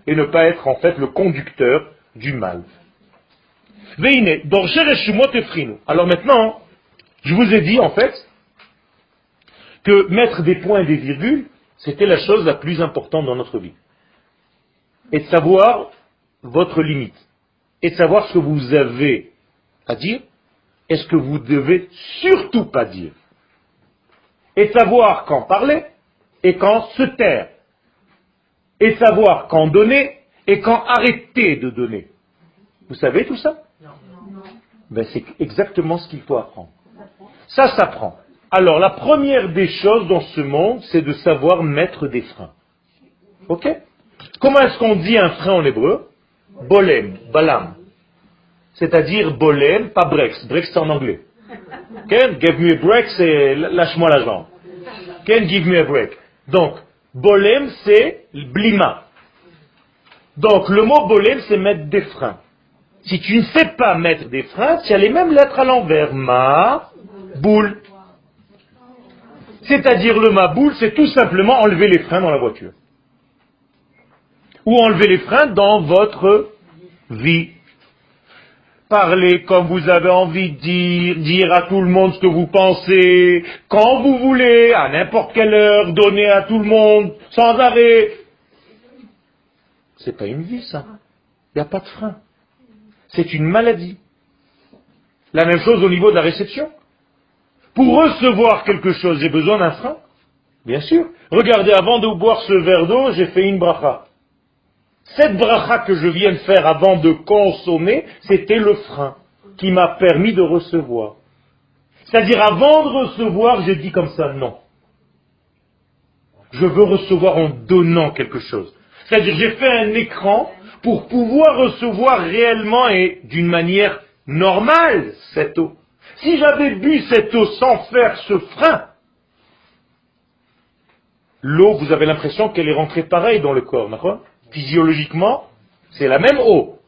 Et ne pas être en fait le conducteur du mal. Alors maintenant, je vous ai dit en fait que mettre des points et des virgules, c'était la chose la plus importante dans notre vie. Et de savoir votre limite. Et de savoir ce que vous avez à dire et ce que vous devez surtout pas dire. Et savoir quand parler et quand se taire. Et savoir quand donner et quand arrêter de donner. Vous savez tout ça? Ben, c'est exactement ce qu'il faut apprendre. Ça s'apprend. Alors, la première des choses dans ce monde, c'est de savoir mettre des freins. Ok? Comment est-ce qu'on dit un frein en hébreu? Bolem, balam. C'est-à-dire bolem, pas brex. Brex c'est en anglais. Ken, give me a break, c'est lâche-moi la jambe. Ken, give me a break. Donc, bolem, c'est blima. Donc, le mot bolem, c'est mettre des freins. Si tu ne sais pas mettre des freins, tu as les mêmes lettres à l'envers. Ma, boule. C'est-à-dire le ma boule, c'est tout simplement enlever les freins dans la voiture. Ou enlever les freins dans votre vie. Parlez comme vous avez envie de dire, dire à tout le monde ce que vous pensez, quand vous voulez, à n'importe quelle heure, donner à tout le monde, sans arrêt. C'est pas une vie, ça. Il n'y a pas de frein. C'est une maladie. La même chose au niveau de la réception. Pour recevoir quelque chose, j'ai besoin d'un frein. Bien sûr. Regardez, avant de boire ce verre d'eau, j'ai fait une bracha. Cette bracha que je viens de faire avant de consommer, c'était le frein qui m'a permis de recevoir. C'est-à-dire, avant de recevoir, j'ai dit comme ça, non. Je veux recevoir en donnant quelque chose. C'est-à-dire, j'ai fait un écran pour pouvoir recevoir réellement et d'une manière normale cette eau. Si j'avais bu cette eau sans faire ce frein, l'eau, vous avez l'impression qu'elle est rentrée pareil dans le corps, d'accord? Physiologiquement, c'est la même eau.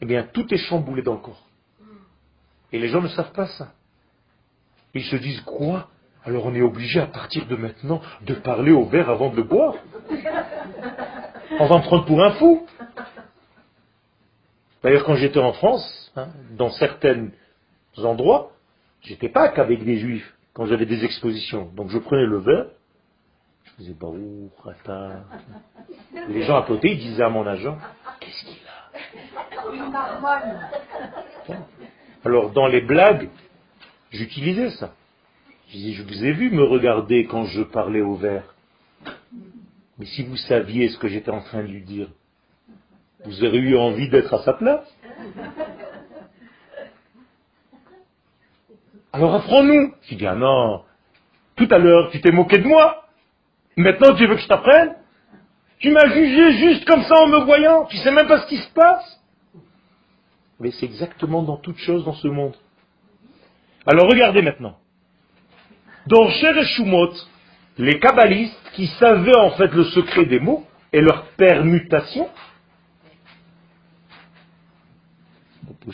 Eh bien, tout est chamboulé dans le corps. Et les gens ne savent pas ça. Ils se disent quoi? Alors on est obligé à partir de maintenant de parler au verre avant de le boire. On va me prendre pour un fou. D'ailleurs, quand j'étais en France, hein, dans certains endroits, j'étais pas qu'avec des juifs quand j'avais des expositions. Donc je prenais le verre, je faisais baou, rata. Les gens à côté, ils disaient à mon agent, qu'est-ce qu'il a? Alors dans les blagues, j'utilisais ça. Je disais, je vous ai vu me regarder quand je parlais au verre. Mais si vous saviez ce que j'étais en train de lui dire, vous auriez eu envie d'être à sa place. Alors apprends-nous. Je dis, ah non, tout à l'heure tu t'es moqué de moi. Maintenant tu veux que je t'apprenne Tu m'as jugé juste comme ça en me voyant. Tu sais même pas ce qui se passe. Mais c'est exactement dans toute chose dans ce monde. Alors regardez maintenant. Dans Cher et Shumot, les kabbalistes qui savaient en fait le secret des mots et leur permutation,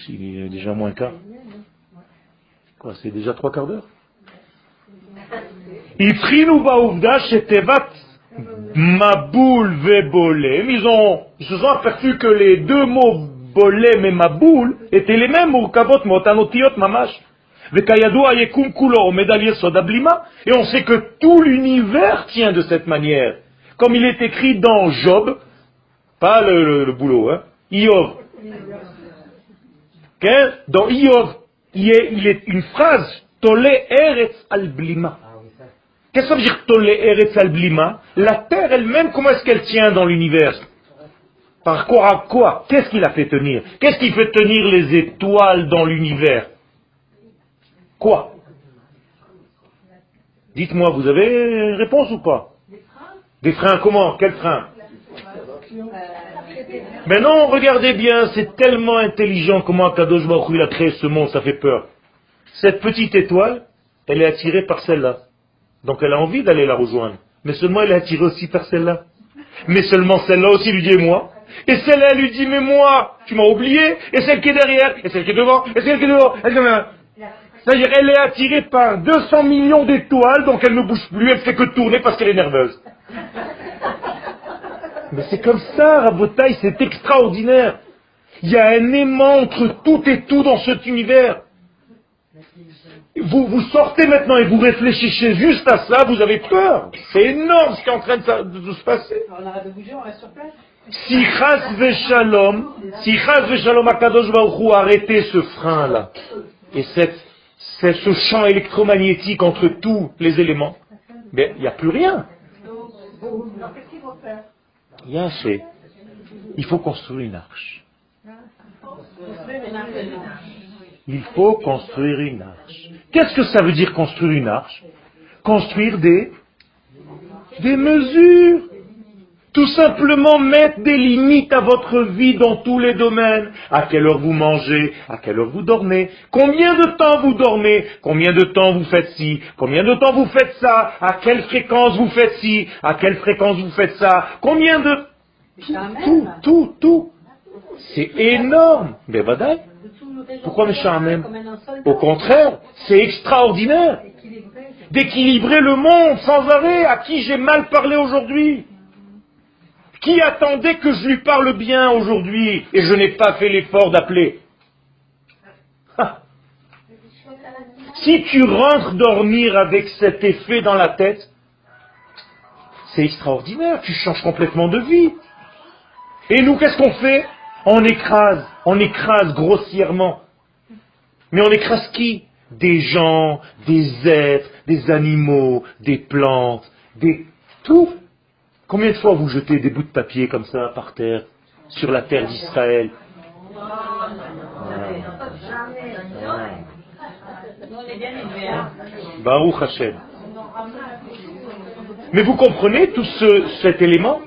il déjà moins quart. Quoi, c'est déjà trois quarts d'heure? Maboul Vebolem, ils ont, ils se sont aperçus que les deux mots Bolem et Maboul étaient les mêmes Urkavot Motanotiot Mamash. Et on sait que tout l'univers tient de cette manière. Comme il est écrit dans Job, pas le, boulot, hein, Iov. Dans Iov, il est, une phrase, Tole Eretz al-Blima. Qu'est-ce que ça veut dire La terre elle-même, comment est-ce qu'elle tient dans l'univers? Par quoi à quoi? Qu'est-ce qui la fait tenir? Qu'est-ce qui fait tenir les étoiles dans l'univers? Quoi? Dites-moi, vous avez une réponse ou pas? Des freins. Comment? Quels freins? Mais non, regardez bien, c'est tellement intelligent comment Kadosh Baruch il a créé ce monde, ça fait peur. Cette petite étoile, elle est attirée par celle-là. Donc elle a envie d'aller la rejoindre. Mais seulement elle est attirée aussi par celle-là. Mais seulement celle-là aussi lui dit moi? Et celle-là lui dit mais moi, tu m'as oublié. Et celle qui est derrière, et celle qui est devant, et celle qui est devant. C'est-à-dire, elle est attirée par 200 millions d'étoiles, donc elle ne bouge plus, elle fait que tourner parce qu'elle est nerveuse. Mais c'est comme ça, Rabotaille, c'est extraordinaire. Il y a un aimant entre tout et tout dans cet univers. Vous, vous sortez maintenant et vous réfléchissez juste à ça, vous avez peur. C'est énorme ce qui est en train de, se passer. On arrête de bouger, on reste sur place. Si Chaz Veshalom, si Chaz Veshalom Akadosh Baruch arrêtez ce frein-là, et cette c'est ce champ électromagnétique entre tous les éléments, mais il n'y a plus rien. Il y a assez. Il faut construire une arche. Il faut construire une arche. Qu'est-ce que ça veut dire construire une arche? Construire des, des mesures. Tout simplement mettre des limites à votre vie dans tous les domaines. À quelle heure vous mangez, à quelle heure vous dormez, combien de temps vous dormez, combien de temps vous faites ci, combien de temps vous faites ça, à quelle fréquence vous faites ci, à quelle fréquence vous faites ça, combien de... Tout, tout, tout. C'est énorme. Mais. Pourquoi même Au contraire, c'est extraordinaire d'équilibrer le monde sans arrêt. À qui j'ai mal parlé aujourd'hui Qui attendait que je lui parle bien aujourd'hui et je n'ai pas fait l'effort d'appeler Si tu rentres dormir avec cet effet dans la tête, c'est extraordinaire, tu changes complètement de vie. Et nous, qu'est-ce qu'on fait? On écrase, on écrase grossièrement. Mais on écrase qui? Des gens, des êtres, des animaux, des plantes, des... tout. Combien de fois vous jetez des bouts de papier comme ça par terre, sur la terre d'Israël? Baruch. Mais vous comprenez tout ce, cet élément?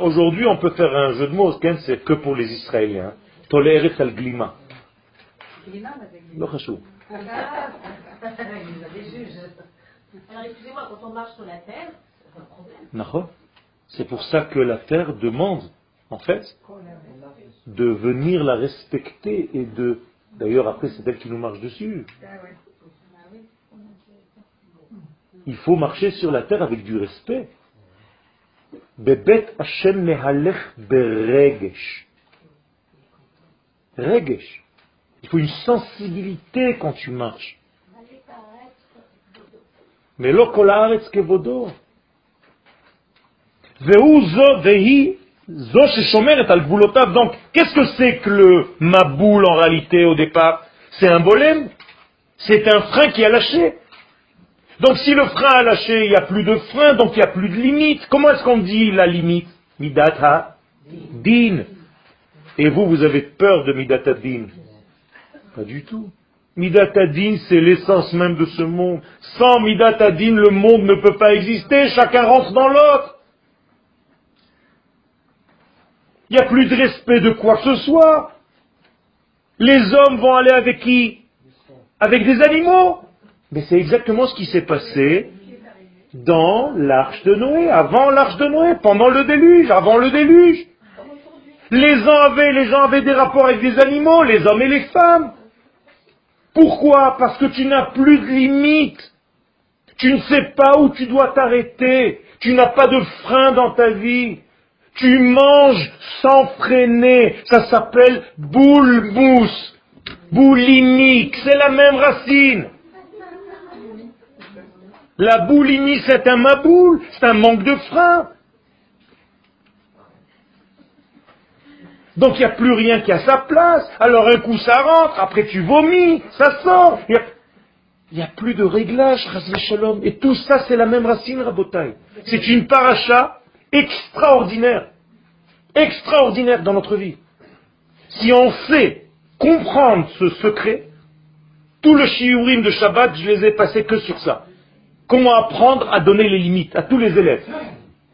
Aujourd'hui, on peut faire un jeu de mots, c'est que pour les Israéliens. Toleret al glima. Alors, excusez-moi, quand on marche sur la terre, c'est un problème. C'est pour ça que la terre demande, en fait, de venir la respecter et de... D'ailleurs, après, c'est elle qui nous marche dessus. Il faut marcher sur la terre avec du respect. Bebet Hashem mehalech beregesh. Regesh. Il faut une sensibilité quand tu marches. Mais kevodo. Donc, qu'est-ce que c'est que le maboul en réalité au départ? C'est un bolem, c'est un frein qui a lâché? Donc si le frein a lâché, il n'y a plus de frein, donc il n'y a plus de limite. Comment est-ce qu'on dit la limite? Midata din. Et vous, vous avez peur de Midata din? Pas du tout. Midata din, c'est l'essence même de ce monde. Sans Midata din, le monde ne peut pas exister, chacun rentre dans l'autre. Il n'y a plus de respect de quoi que ce soit. Les hommes vont aller avec qui? Avec des animaux. Mais c'est exactement ce qui s'est passé dans l'arche de Noé, avant l'arche de Noé, pendant le déluge, avant le déluge. Les gens avaient, gens avaient des rapports avec des animaux, les hommes et les femmes. Pourquoi? Parce que tu n'as plus de limite. Tu ne sais pas où tu dois t'arrêter. Tu n'as pas de frein dans ta vie. Tu manges sans freiner. Ça s'appelle boule-mousse. Boulimique. C'est la même racine. La boulimie, c'est un maboule. C'est un manque de frein. Donc il n'y a plus rien qui a sa place. Alors un coup ça rentre, après tu vomis, ça sort. Il n'y a, plus de réglage, shalom. Et tout ça, c'est la même racine, rabotaille. C'est une paracha extraordinaire, extraordinaire dans notre vie. Si on sait comprendre ce secret, tout le shiurim de Shabbat, je les ai passés que sur ça. Comment apprendre à donner les limites à tous les élèves,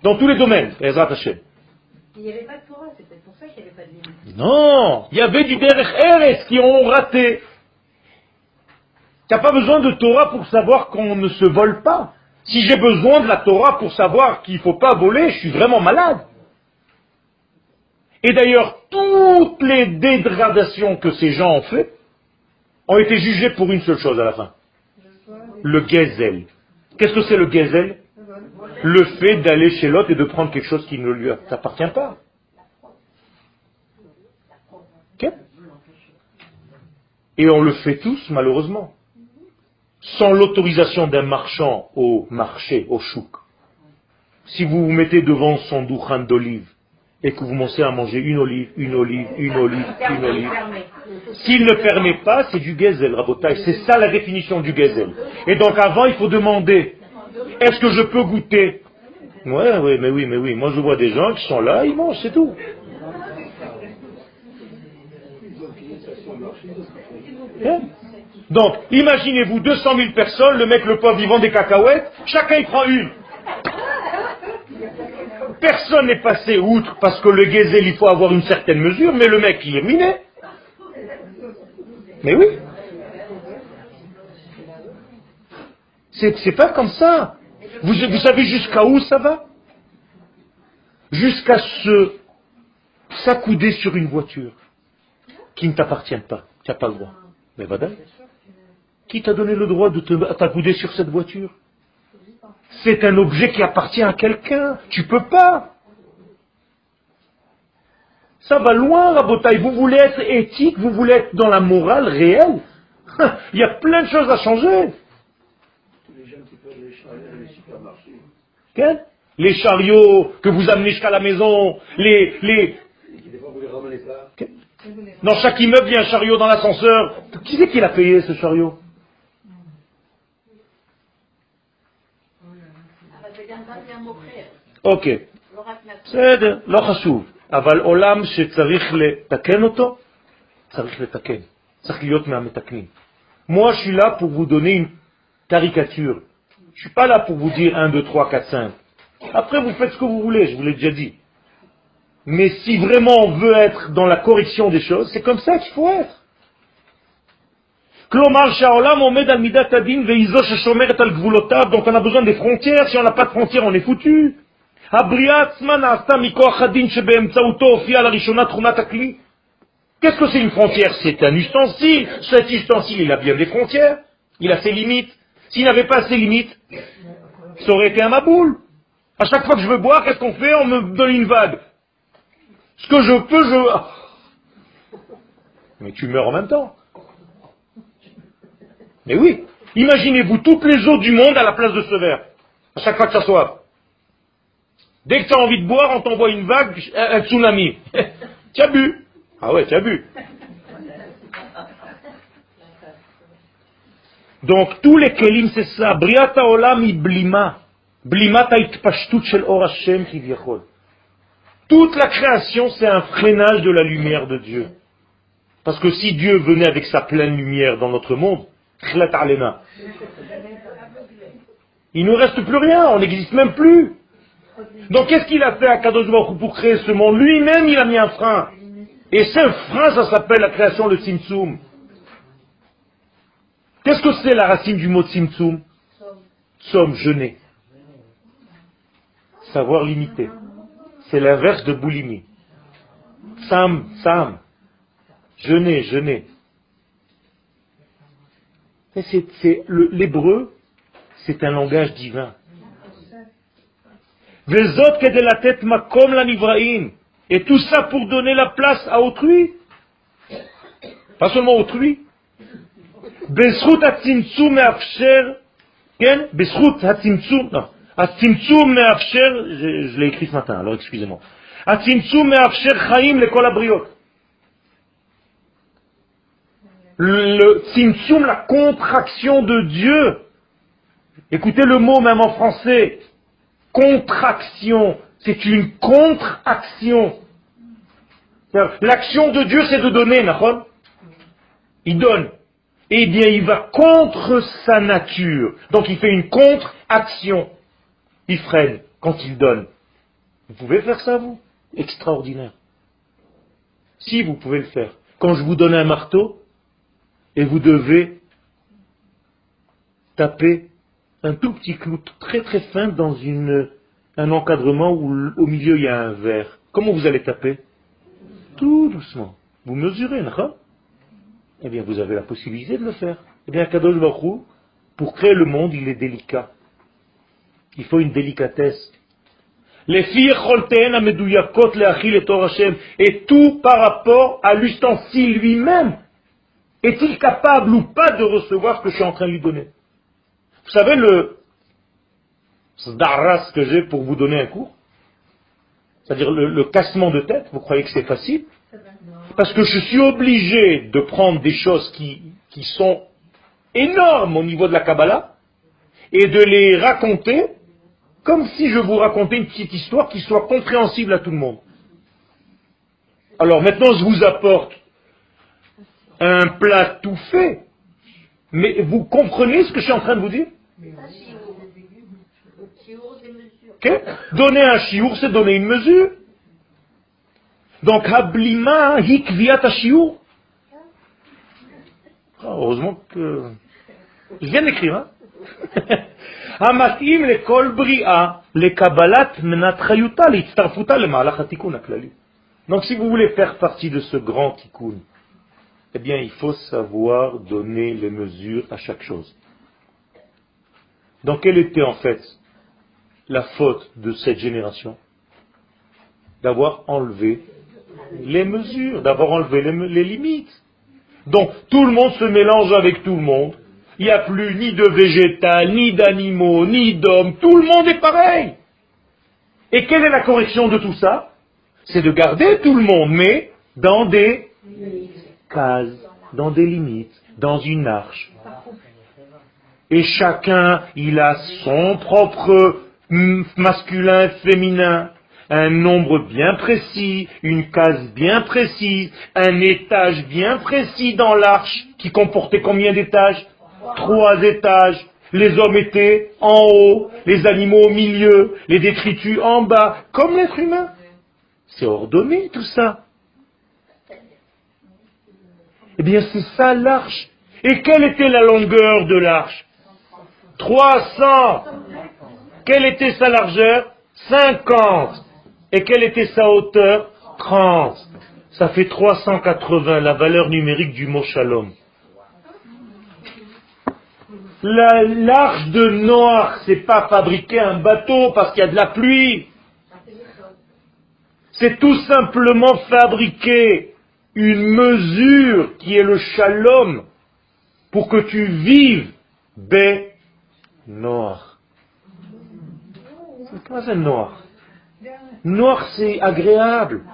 dans tous les domaines, Il n'y avait pas de Torah, c'est peut-être pour ça qu'il n'y avait pas de limite. Non, il y avait du Derech Eres qui ont raté. Tu n'as pas besoin de Torah pour savoir qu'on ne se vole pas. Si j'ai besoin de la Torah pour savoir qu'il ne faut pas voler, je suis vraiment malade. Et d'ailleurs, toutes les dégradations que ces gens ont fait ont été jugées pour une seule chose à la fin. Le gezel. Qu'est-ce que c'est le gezel Le fait d'aller chez l'autre et de prendre quelque chose qui ne lui appartient pas. Et on le fait tous, malheureusement. Sans l'autorisation d'un marchand au marché, au chouk, si vous vous mettez devant son douchan d'olive et que vous commencez à manger une olive, une olive, une olive, une olive, s'il ne permet pas, c'est du gezel, rabotage. C'est ça la définition du gezel. Et donc avant, il faut demander, est-ce que je peux goûter? Oui, oui, mais oui, mais oui. Moi, je vois des gens qui sont là, ils mangent, c'est tout. Hein? Donc, imaginez-vous 200 000 personnes, le mec, le pauvre, vend des cacahuètes, chacun il prend une. Personne n'est passé outre parce que le gazelle, il faut avoir une certaine mesure, mais le mec, il est miné. Mais oui. C'est pas comme ça. Vous, savez jusqu'à où ça va? Jusqu'à se s'accouder sur une voiture qui ne t'appartient pas. Tu n'as pas le droit. Mais va Qui t'a donné le droit de t'accouder sur cette voiture? C'est un objet qui appartient à quelqu'un. Tu peux pas. Ça va loin, Rabotaï. Vous voulez être éthique, vous voulez être dans la morale réelle. Il y a plein de choses à changer. Les chariots que vous amenez jusqu'à la maison, les, les... Dans chaque immeuble, il y a un chariot dans l'ascenseur. Qui c'est qui l'a payé ce chariot? Ok. C'est לא חשוב, אבל עולם שצריך לתקן אותו, צריך לתקן. צריך להיות מהמתקנים. Moi, je suis là pour vous donner une caricature. Je suis pas là pour vous dire 1, 2, 3, 4, 5. Après, vous faites ce que vous voulez, je vous l'ai déjà dit. Mais si vraiment on veut être dans la correction des choses, c'est comme ça qu'il faut être. Donc on a besoin des frontières. Si on n'a pas de frontières, on est foutu. Qu'est-ce que c'est une frontière? C'est un ustensile. Cet ustensile, il a bien des frontières. Il a ses limites. S'il n'avait pas ses limites, ça aurait été un maboule. À chaque fois que je veux boire, qu'est-ce qu'on fait? On me donne une vague. Ce que je peux, je... Mais tu meurs en même temps. Mais oui. Imaginez-vous toutes les eaux du monde à la place de ce verre. À chaque fois que ça soit. Dès que tu as envie de boire, on t'envoie une vague, un tsunami. tu as bu? Ah ouais, tu as bu. Donc tous les kelim c'est ça. Briata olam blima. Blima itpashtut shel or Hashem Toute la création c'est un freinage de la lumière de Dieu. Parce que si Dieu venait avec sa pleine lumière dans notre monde, il ne nous reste plus rien, on n'existe même plus. Donc qu'est-ce qu'il a fait à Kadosh pour créer ce monde? Lui-même, il a mis un frein. Et ce frein, ça s'appelle la création, le Simtsum. Qu'est-ce que c'est la racine du mot Simtsum? Somme, jeûner. Savoir limiter. C'est l'inverse de boulimie. Sam, Sam. Jeûner, jeûner. C'est l'hébreu, c'est un langage divin. autres que de la tête comme la nivraïm. Vezot que de la tête ma comme la. Et tout ça pour donner la place à autrui. Pas seulement autrui. Besrut a tzimtzum me afsher. Ken? Besrut a. Non. A me afsher. Je, l'ai écrit ce matin, alors excusez-moi. A tzimtzum me afsher chaim le kol abriot. Le tzimtzum, la contraction de Dieu. Écoutez le mot même en français. Contraction. C'est une contre-action. L'action de Dieu, c'est de donner, Il donne eh bien il va contre sa nature. Donc il fait une contre-action. Il freine quand il donne. Vous pouvez faire ça, vous? Extraordinaire. Si vous pouvez le faire. Quand je vous donne un marteau, et vous devez taper un tout petit clou très très fin dans un encadrement où au milieu il y a un verre. Comment vous allez taper? Tout doucement. Vous mesurez, d'accord? Eh bien vous avez la possibilité de le faire. Eh bien Kadosh pour créer le monde, il est délicat. Il faut une délicatesse. Et tout par rapport à l'ustensile lui-même. Est-il capable ou pas de recevoir ce que je suis en train de lui donner? Vous savez le sdaras que j'ai pour vous donner un cours C'est-à-dire le cassement de tête, vous croyez que c'est facile? Parce que je suis obligé de prendre des choses qui, qui sont énormes au niveau de la Kabbalah et de les raconter comme si je vous racontais une petite histoire qui soit compréhensible à tout le monde. Alors maintenant, je vous apporte un plat tout fait. Mais vous comprenez ce que je suis en train de vous dire? Donner un chiour, c'est donner une mesure. Donc, hablima hikviat shiur. Ah, heureusement que je viens d'écrire. Hein המתאים לכל בריאה לקבלת מנת חיותה, להצטרפותה למהלך התיקון הכללי. Donc si vous voulez faire partie de ce grand tikkun, eh bien il faut savoir donner les mesures à chaque chose. Donc quelle était en fait la faute de cette génération D'avoir enlevé les mesures, d'avoir enlevé les, les limites? Donc tout le monde se mélange avec tout le monde. Il n'y a plus ni de végétal, ni d'animaux, ni d'hommes. Tout le monde est pareil. Et quelle est la correction de tout ça? C'est de garder tout le monde, mais dans des cases, dans des limites, dans une arche. Et chacun, il a son propre masculin, féminin, un nombre bien précis, une case bien précise, un étage bien précis dans l'arche qui comportait combien d'étages? Trois étages. Les hommes étaient en haut, les animaux au milieu, les détritus en bas, comme l'être humain. C'est ordonné tout ça. Eh bien, c'est ça l'arche. Et quelle était la longueur de l'arche? 300. Quelle était sa largeur? 50. Et quelle était sa hauteur? 30. Ça fait 380, la valeur numérique du mot shalom. L'arche de Noir, c'est pas fabriquer un bateau parce qu'il y a de la pluie. C'est tout simplement fabriquer une mesure qui est le shalom pour que tu vives bé noir. Quoi c'est noir Noir c'est agréable.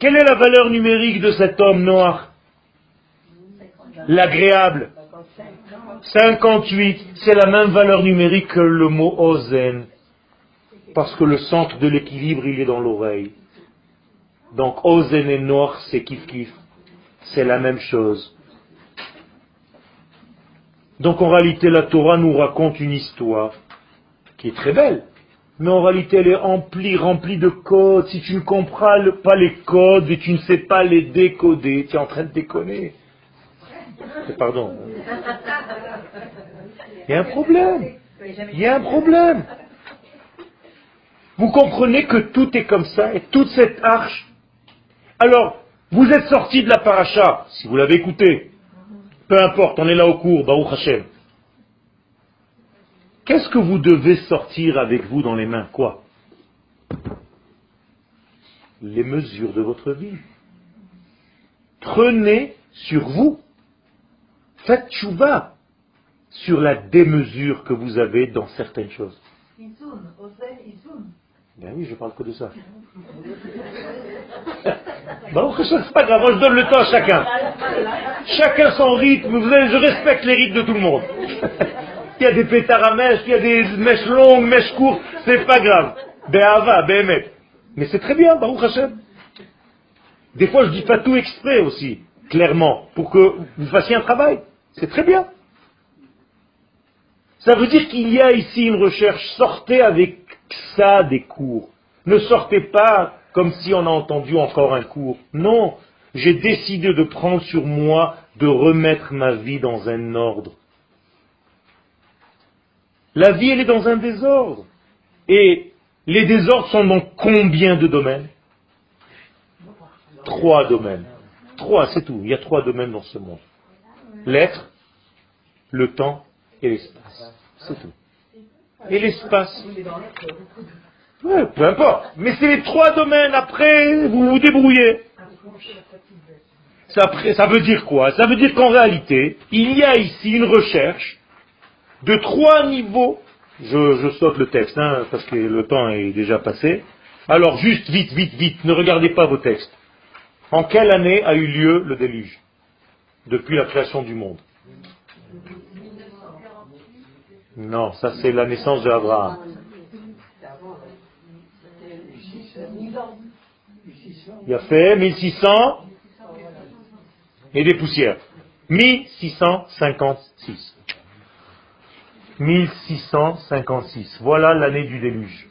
Quelle est la valeur numérique de cet homme noir? L'agréable. 58, c'est la même valeur numérique que le mot ozen. Parce que le centre de l'équilibre, il est dans l'oreille. Donc ozen et noir, c'est kif kif. C'est la même chose. Donc en réalité, la Torah nous raconte une histoire qui est très belle. Mais en réalité, elle est remplie, remplie de codes. Si tu ne comprends pas les codes et tu ne sais pas les décoder, tu es en train de déconner. Pardon. Il y a un problème. Il y a un problème. Vous comprenez que tout est comme ça et toute cette arche. Alors, vous êtes sorti de la paracha, si vous l'avez écouté. Peu importe, on est là au cours, Baruch Hashem. Qu'est-ce que vous devez sortir avec vous dans les mains Quoi? Les mesures de votre vie. Prenez sur vous Faites chouva sur la démesure que vous avez dans certaines choses. Ben oui, je parle que de ça. Bon, c'est pas grave, je donne le temps à chacun. Chacun son rythme, vous je respecte les rythmes de tout le monde. il y a des pétards à mèches, il y a des mèches longues, mèches courtes, c'est pas grave. Be'ava, be'emet. Mais c'est très bien, Baruch Hashem. Des fois, je dis pas tout exprès aussi, clairement, pour que vous fassiez un travail. C'est très bien. Ça veut dire qu'il y a ici une recherche. Sortez avec ça des cours. Ne sortez pas comme si on a entendu encore un cours. Non, j'ai décidé de prendre sur moi de remettre ma vie dans un ordre. La vie, elle est dans un désordre. Et les désordres sont dans combien de domaines? Trois domaines. Trois, c'est tout. Il y a trois domaines dans ce monde l'être, le temps et l'espace. C'est tout. Et l'espace. peu importe. Mais c'est les trois domaines. Après, vous vous débrouillez. Ça, ça veut dire quoi? Ça veut dire qu'en réalité, il y a ici une recherche de trois niveaux. Je, saute le texte, hein, parce que le temps est déjà passé. Alors juste, vite, vite, vite, ne regardez pas vos textes. En quelle année a eu lieu le déluge? Depuis la création du monde. Non, ça c'est la naissance d'Abraham. Il a fait 1600 et des poussières. 1656. 1656. Voilà l'année du déluge.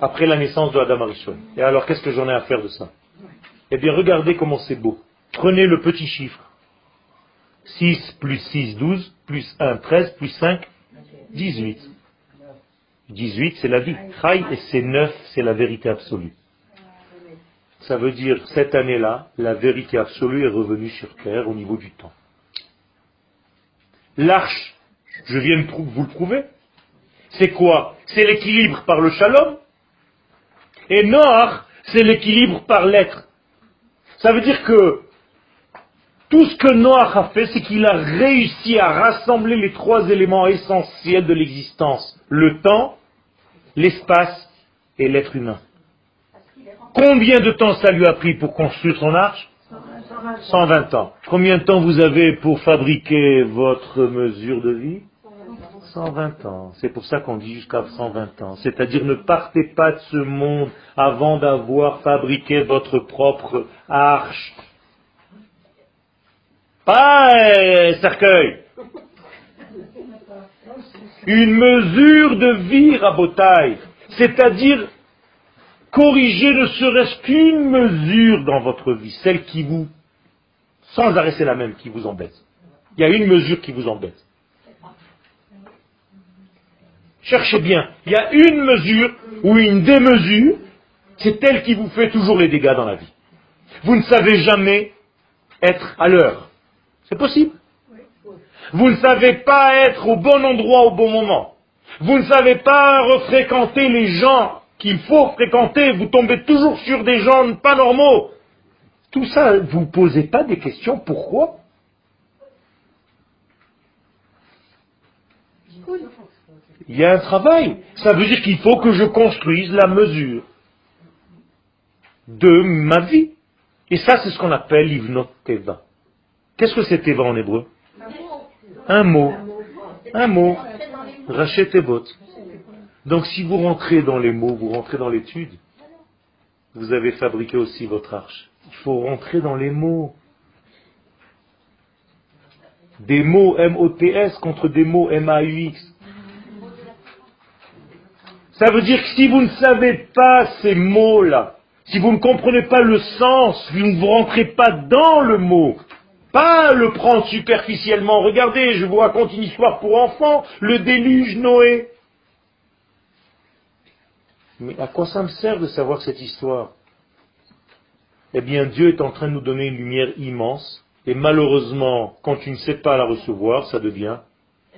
Après la naissance de Adam Arishon. Et alors, qu'est-ce que j'en ai à faire de ça? Eh bien, regardez comment c'est beau. Prenez le petit chiffre. 6 plus 6, 12, plus 1, 13, plus 5, 18. 18, c'est la vie. et c'est 9, c'est la vérité absolue. Ça veut dire, cette année-là, la vérité absolue est revenue sur terre au niveau du temps. L'arche, je viens de vous le prouver, c'est quoi? C'est l'équilibre par le shalom. Et Noach, c'est l'équilibre par l'être. Ça veut dire que tout ce que Noach a fait, c'est qu'il a réussi à rassembler les trois éléments essentiels de l'existence. Le temps, l'espace et l'être humain. Combien de temps ça lui a pris pour construire son arche? 120 ans. Combien de temps vous avez pour fabriquer votre mesure de vie? 120 ans. C'est pour ça qu'on dit jusqu'à 120 ans. C'est-à-dire ne partez pas de ce monde avant d'avoir fabriqué votre propre arche. Pas cercueil. Une mesure de vie, rabotaille. C'est-à-dire corriger ne serait-ce qu'une mesure dans votre vie, celle qui vous, sans arrêt c'est la même, qui vous embête. Il y a une mesure qui vous embête. Cherchez bien, il y a une mesure ou une démesure, c'est elle qui vous fait toujours les dégâts dans la vie. Vous ne savez jamais être à l'heure. C'est possible. Vous ne savez pas être au bon endroit au bon moment. Vous ne savez pas refréquenter les gens qu'il faut fréquenter, vous tombez toujours sur des gens pas normaux. Tout ça, vous ne posez pas des questions, pourquoi? Il y a un travail. Ça veut dire qu'il faut que je construise la mesure de ma vie. Et ça, c'est ce qu'on appelle l'ivnot teva. Qu'est-ce que c'est teva en hébreu Un mot. Un mot. Rachet tevot. Donc si vous rentrez dans les mots, vous rentrez dans l'étude, vous avez fabriqué aussi votre arche. Il faut rentrer dans les mots. Des mots M-O-T-S contre des mots M-A-U-X. Ça veut dire que si vous ne savez pas ces mots-là, si vous ne comprenez pas le sens, vous ne vous rentrez pas dans le mot, pas le prendre superficiellement. Regardez, je vous raconte une histoire pour enfants, le déluge Noé. Mais à quoi ça me sert de savoir cette histoire? Eh bien, Dieu est en train de nous donner une lumière immense, et malheureusement, quand tu ne sais pas la recevoir, ça devient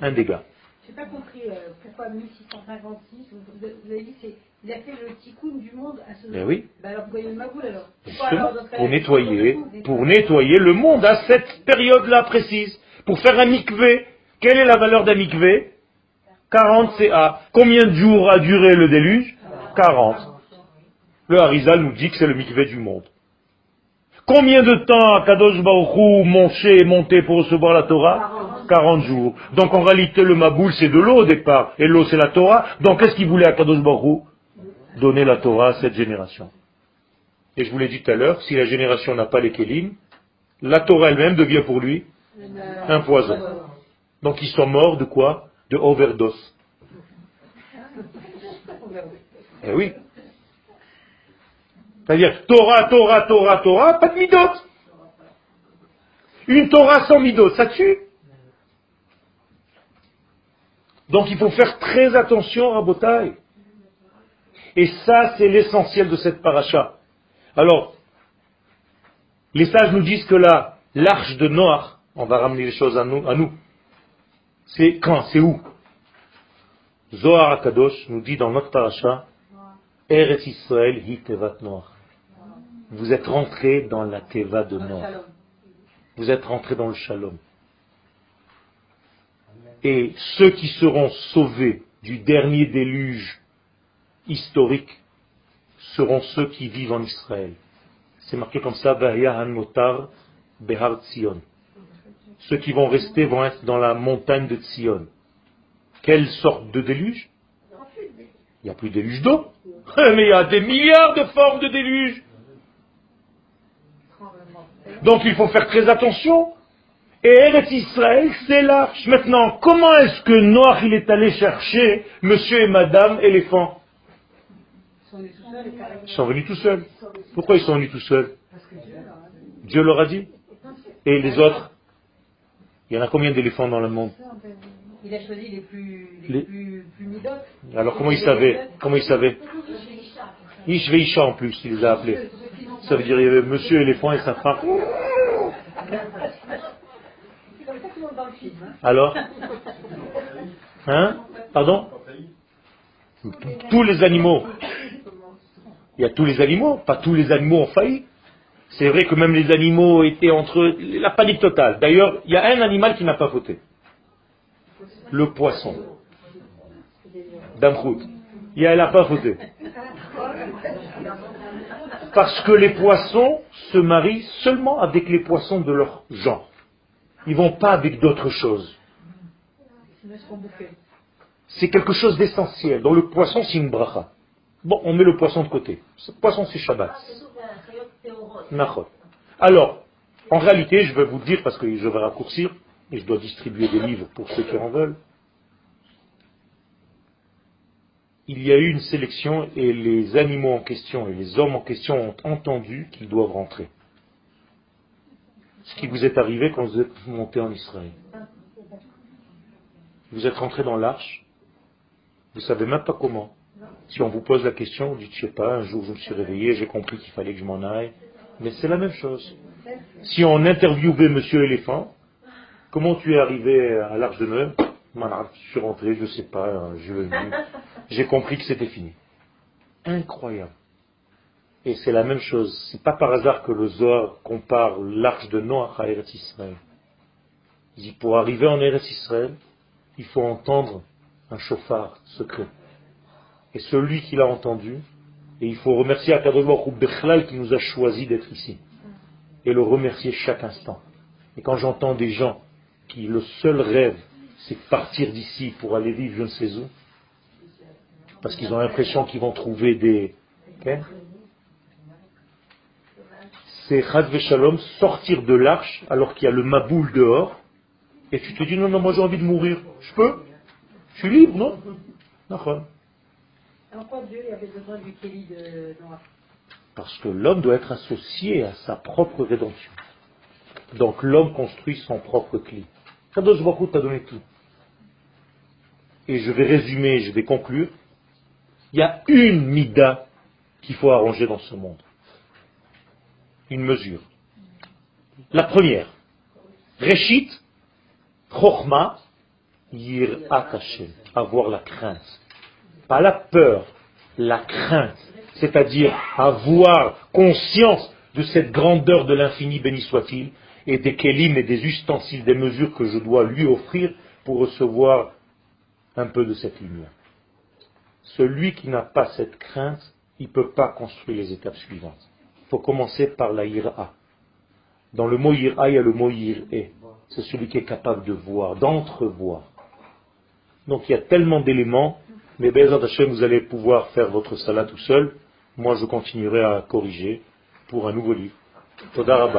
un dégât. Je n'ai pas compris euh, pourquoi 1656, vous, avez dit qu'il a fait le tikkun du monde à ce moment. Ben oui. Ben alors vous maboul alors Pour nettoyer, pour nettoyer le monde à cette période-là précise. Pour faire un mikvé. Quelle est la valeur d'un mikvé? 40 CA. Combien de jours a duré le déluge? 40. Le Harizal nous dit que c'est le mikvé du monde. Combien de temps Kadosh Baruchou monché et monté pour recevoir la Torah? 40 jours. Donc en réalité, le Maboul, c'est de l'eau au départ. Et l'eau, c'est la Torah. Donc qu'est-ce qu'il voulait à Kadosh Baruchou Donner la Torah à cette génération. Et je vous l'ai dit tout à l'heure, si la génération n'a pas les Kélim, la Torah elle-même devient pour lui un poison. Donc ils sont morts de quoi? De overdose. Eh oui. C'est-à-dire Torah, Torah, Torah, Torah, pas de midot. Une Torah sans midot, ça tue. Donc il faut faire très attention à Botaï. Et ça, c'est l'essentiel de cette paracha. Alors, les sages nous disent que là, l'arche de Noach, on va ramener les choses à nous, à nous. c'est quand, c'est où? Zohar Akadosh nous dit dans notre paracha, Eretz Israël hi tevat Noach. Vous êtes rentré dans la teva de Noach. Vous êtes rentré dans le shalom. Et ceux qui seront sauvés du dernier déluge historique seront ceux qui vivent en Israël. C'est marqué comme ça, Motar Behar Tzion. Ceux qui vont rester vont être dans la montagne de Tzion. Quelle sorte de déluge? Il n'y a plus de déluge d'eau. Mais il y a des milliards de formes de déluge. Donc il faut faire très attention. Et Eretz Israël, c'est l'arche. Maintenant, comment est-ce que Noach il est allé chercher monsieur et madame éléphant Ils sont venus tout seuls. Pourquoi ils sont venus tout seuls Dieu leur a dit. Et les autres Il y en a combien d'éléphants dans le monde Il a choisi les plus, les, plus, Alors comment il savait Comment il savait Ishveisha en plus, il les a appelés. Ça veut dire il y avait monsieur éléphant et sa femme. Alors Hein Pardon Tous les animaux. Il y a tous les animaux, pas tous les animaux ont failli. C'est vrai que même les animaux étaient entre eux, la panique totale. D'ailleurs, il y a un animal qui n'a pas voté. Le poisson. Damchout. Il n'a pas voté. Parce que les poissons se marient seulement avec les poissons de leur genre. Ils vont pas avec d'autres choses. C'est quelque chose d'essentiel. Dans le poisson, c'est une bracha. Bon, on met le poisson de côté. Ce poisson, c'est Shabbat. Alors, en réalité, je vais vous dire, parce que je vais raccourcir, et je dois distribuer des livres pour ceux qui en veulent, il y a eu une sélection et les animaux en question et les hommes en question ont entendu qu'ils doivent rentrer. Ce qui vous est arrivé quand vous êtes monté en Israël. Vous êtes rentré dans l'arche, vous savez même pas comment. Si on vous pose la question, vous dites, je sais pas, un jour je me suis réveillé, j'ai compris qu'il fallait que je m'en aille. Mais c'est la même chose. Si on interviewait Monsieur Éléphant, comment tu es arrivé à l'Arche de Noël Je suis rentré, je ne sais pas, je J'ai compris que c'était fini. Incroyable. Et c'est la même chose. C'est pas par hasard que le Zohar compare l'arche de Noach à Eretz Israël. Il dit, pour arriver en Eretz Israël, il faut entendre un chauffard secret. Et celui qui l'a entendu, et il faut remercier Akadosh ou Bechlal qui nous a choisi d'être ici. Et le remercier chaque instant. Et quand j'entends des gens qui le seul rêve, c'est partir d'ici pour aller vivre je ne sais où, parce qu'ils ont l'impression qu'ils vont trouver des... c'est Chad Shalom sortir de l'arche alors qu'il y a le maboul dehors, et tu te dis non, non, moi j'ai envie de mourir. Je peux Je suis libre, non? Non, pourquoi Dieu avait besoin du Kéli de Noah? Parce que l'homme doit être associé à sa propre rédemption. Donc l'homme construit son propre cli. Kadosh Baruch t'a donné tout. Et je vais résumer, je vais conclure. Il y a une mida qu'il faut arranger dans ce monde. Une mesure. La première. Reshit, Chochma, Yir'at Hashem. Avoir la crainte pas la peur, la crainte, c'est-à-dire avoir conscience de cette grandeur de l'infini, béni soit-il, et des kélim et des ustensiles, des mesures que je dois lui offrir pour recevoir un peu de cette lumière. Celui qui n'a pas cette crainte, il ne peut pas construire les étapes suivantes. Faut commencer par la ira. Dans le mot ira, il y a le mot iré. C'est celui qui est capable de voir, d'entrevoir. Donc il y a tellement d'éléments mais Bezat Hashem, vous allez pouvoir faire votre salat tout seul. Moi, je continuerai à corriger pour un nouveau livre. Toda